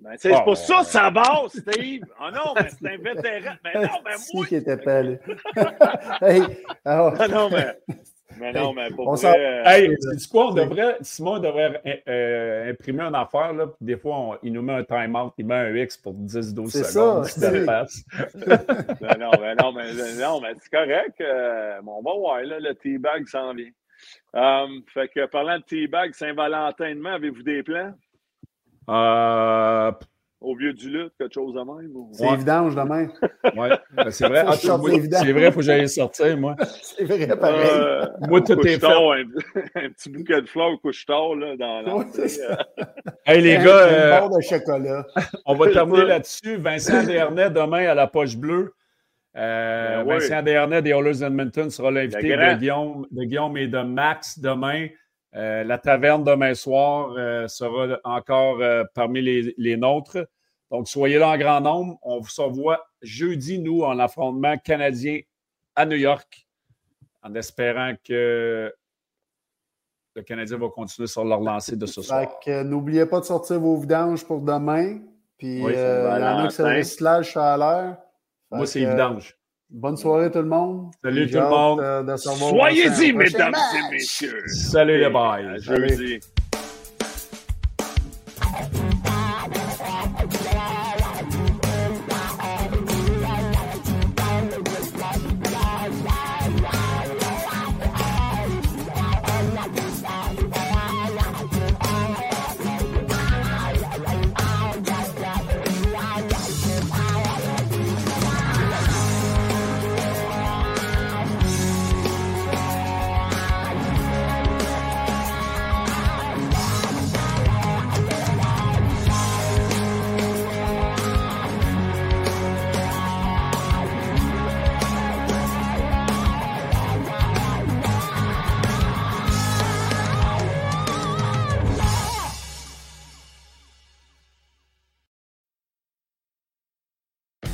Ben, c'est pour ça que ça base, Steve. Ah oh non, mais c'est un vétéran. Mais non, mais moi. qui était pas hey, alors... Ah non, mais. Mais non, mais pour on vrai, euh... Hey, du quoi, on devrait, Simon devrait euh, euh, imprimer une affaire, là, puis des fois, on, il nous met un time-out, il met un X pour 10-12 secondes. C'est ça. ben non, mais non, mais, non, mais c'est correct. Euh, bon, on va voir, là, le T-Bag s'en vient. Um, fait que parlant de T-Bag, Saint-Valentin demain, avez-vous des plans? Euh... Au vieux du lutte, quelque chose de même? C'est évident, je demain. Oui, ben, c'est vrai. Ah, c'est vrai, il faut que j'aille sortir, moi. c'est vrai, pareil. Euh, moi, tout est fait. Un, un, petit bouquet de fleurs couche tard là, dans l'entrée. hey, les gars, euh, de chocolat. on va terminer là-dessus. Vincent Dernay, demain, à la poche bleue. Euh, ben, Vincent Dernay des Oilers Edmonton sera l'invité de Guillaume, de Guillaume et de Max demain. Euh, la taverne demain soir euh, sera encore euh, parmi les, nôtres. Donc, soyez là en grand nombre. On vous revoit jeudi, nous, en affrontement canadien à New York, en espérant que le Canadien va continuer sur leur lancée de ce soir. N'oubliez pas de sortir vos vidanges pour demain. Puis, il y en a qui à l'heure. Moi, c'est vidange. Bonne soirée tout le monde. Salut tout le monde. Soyez-y, mesdames et messieurs. Salut les boys. Jeudi.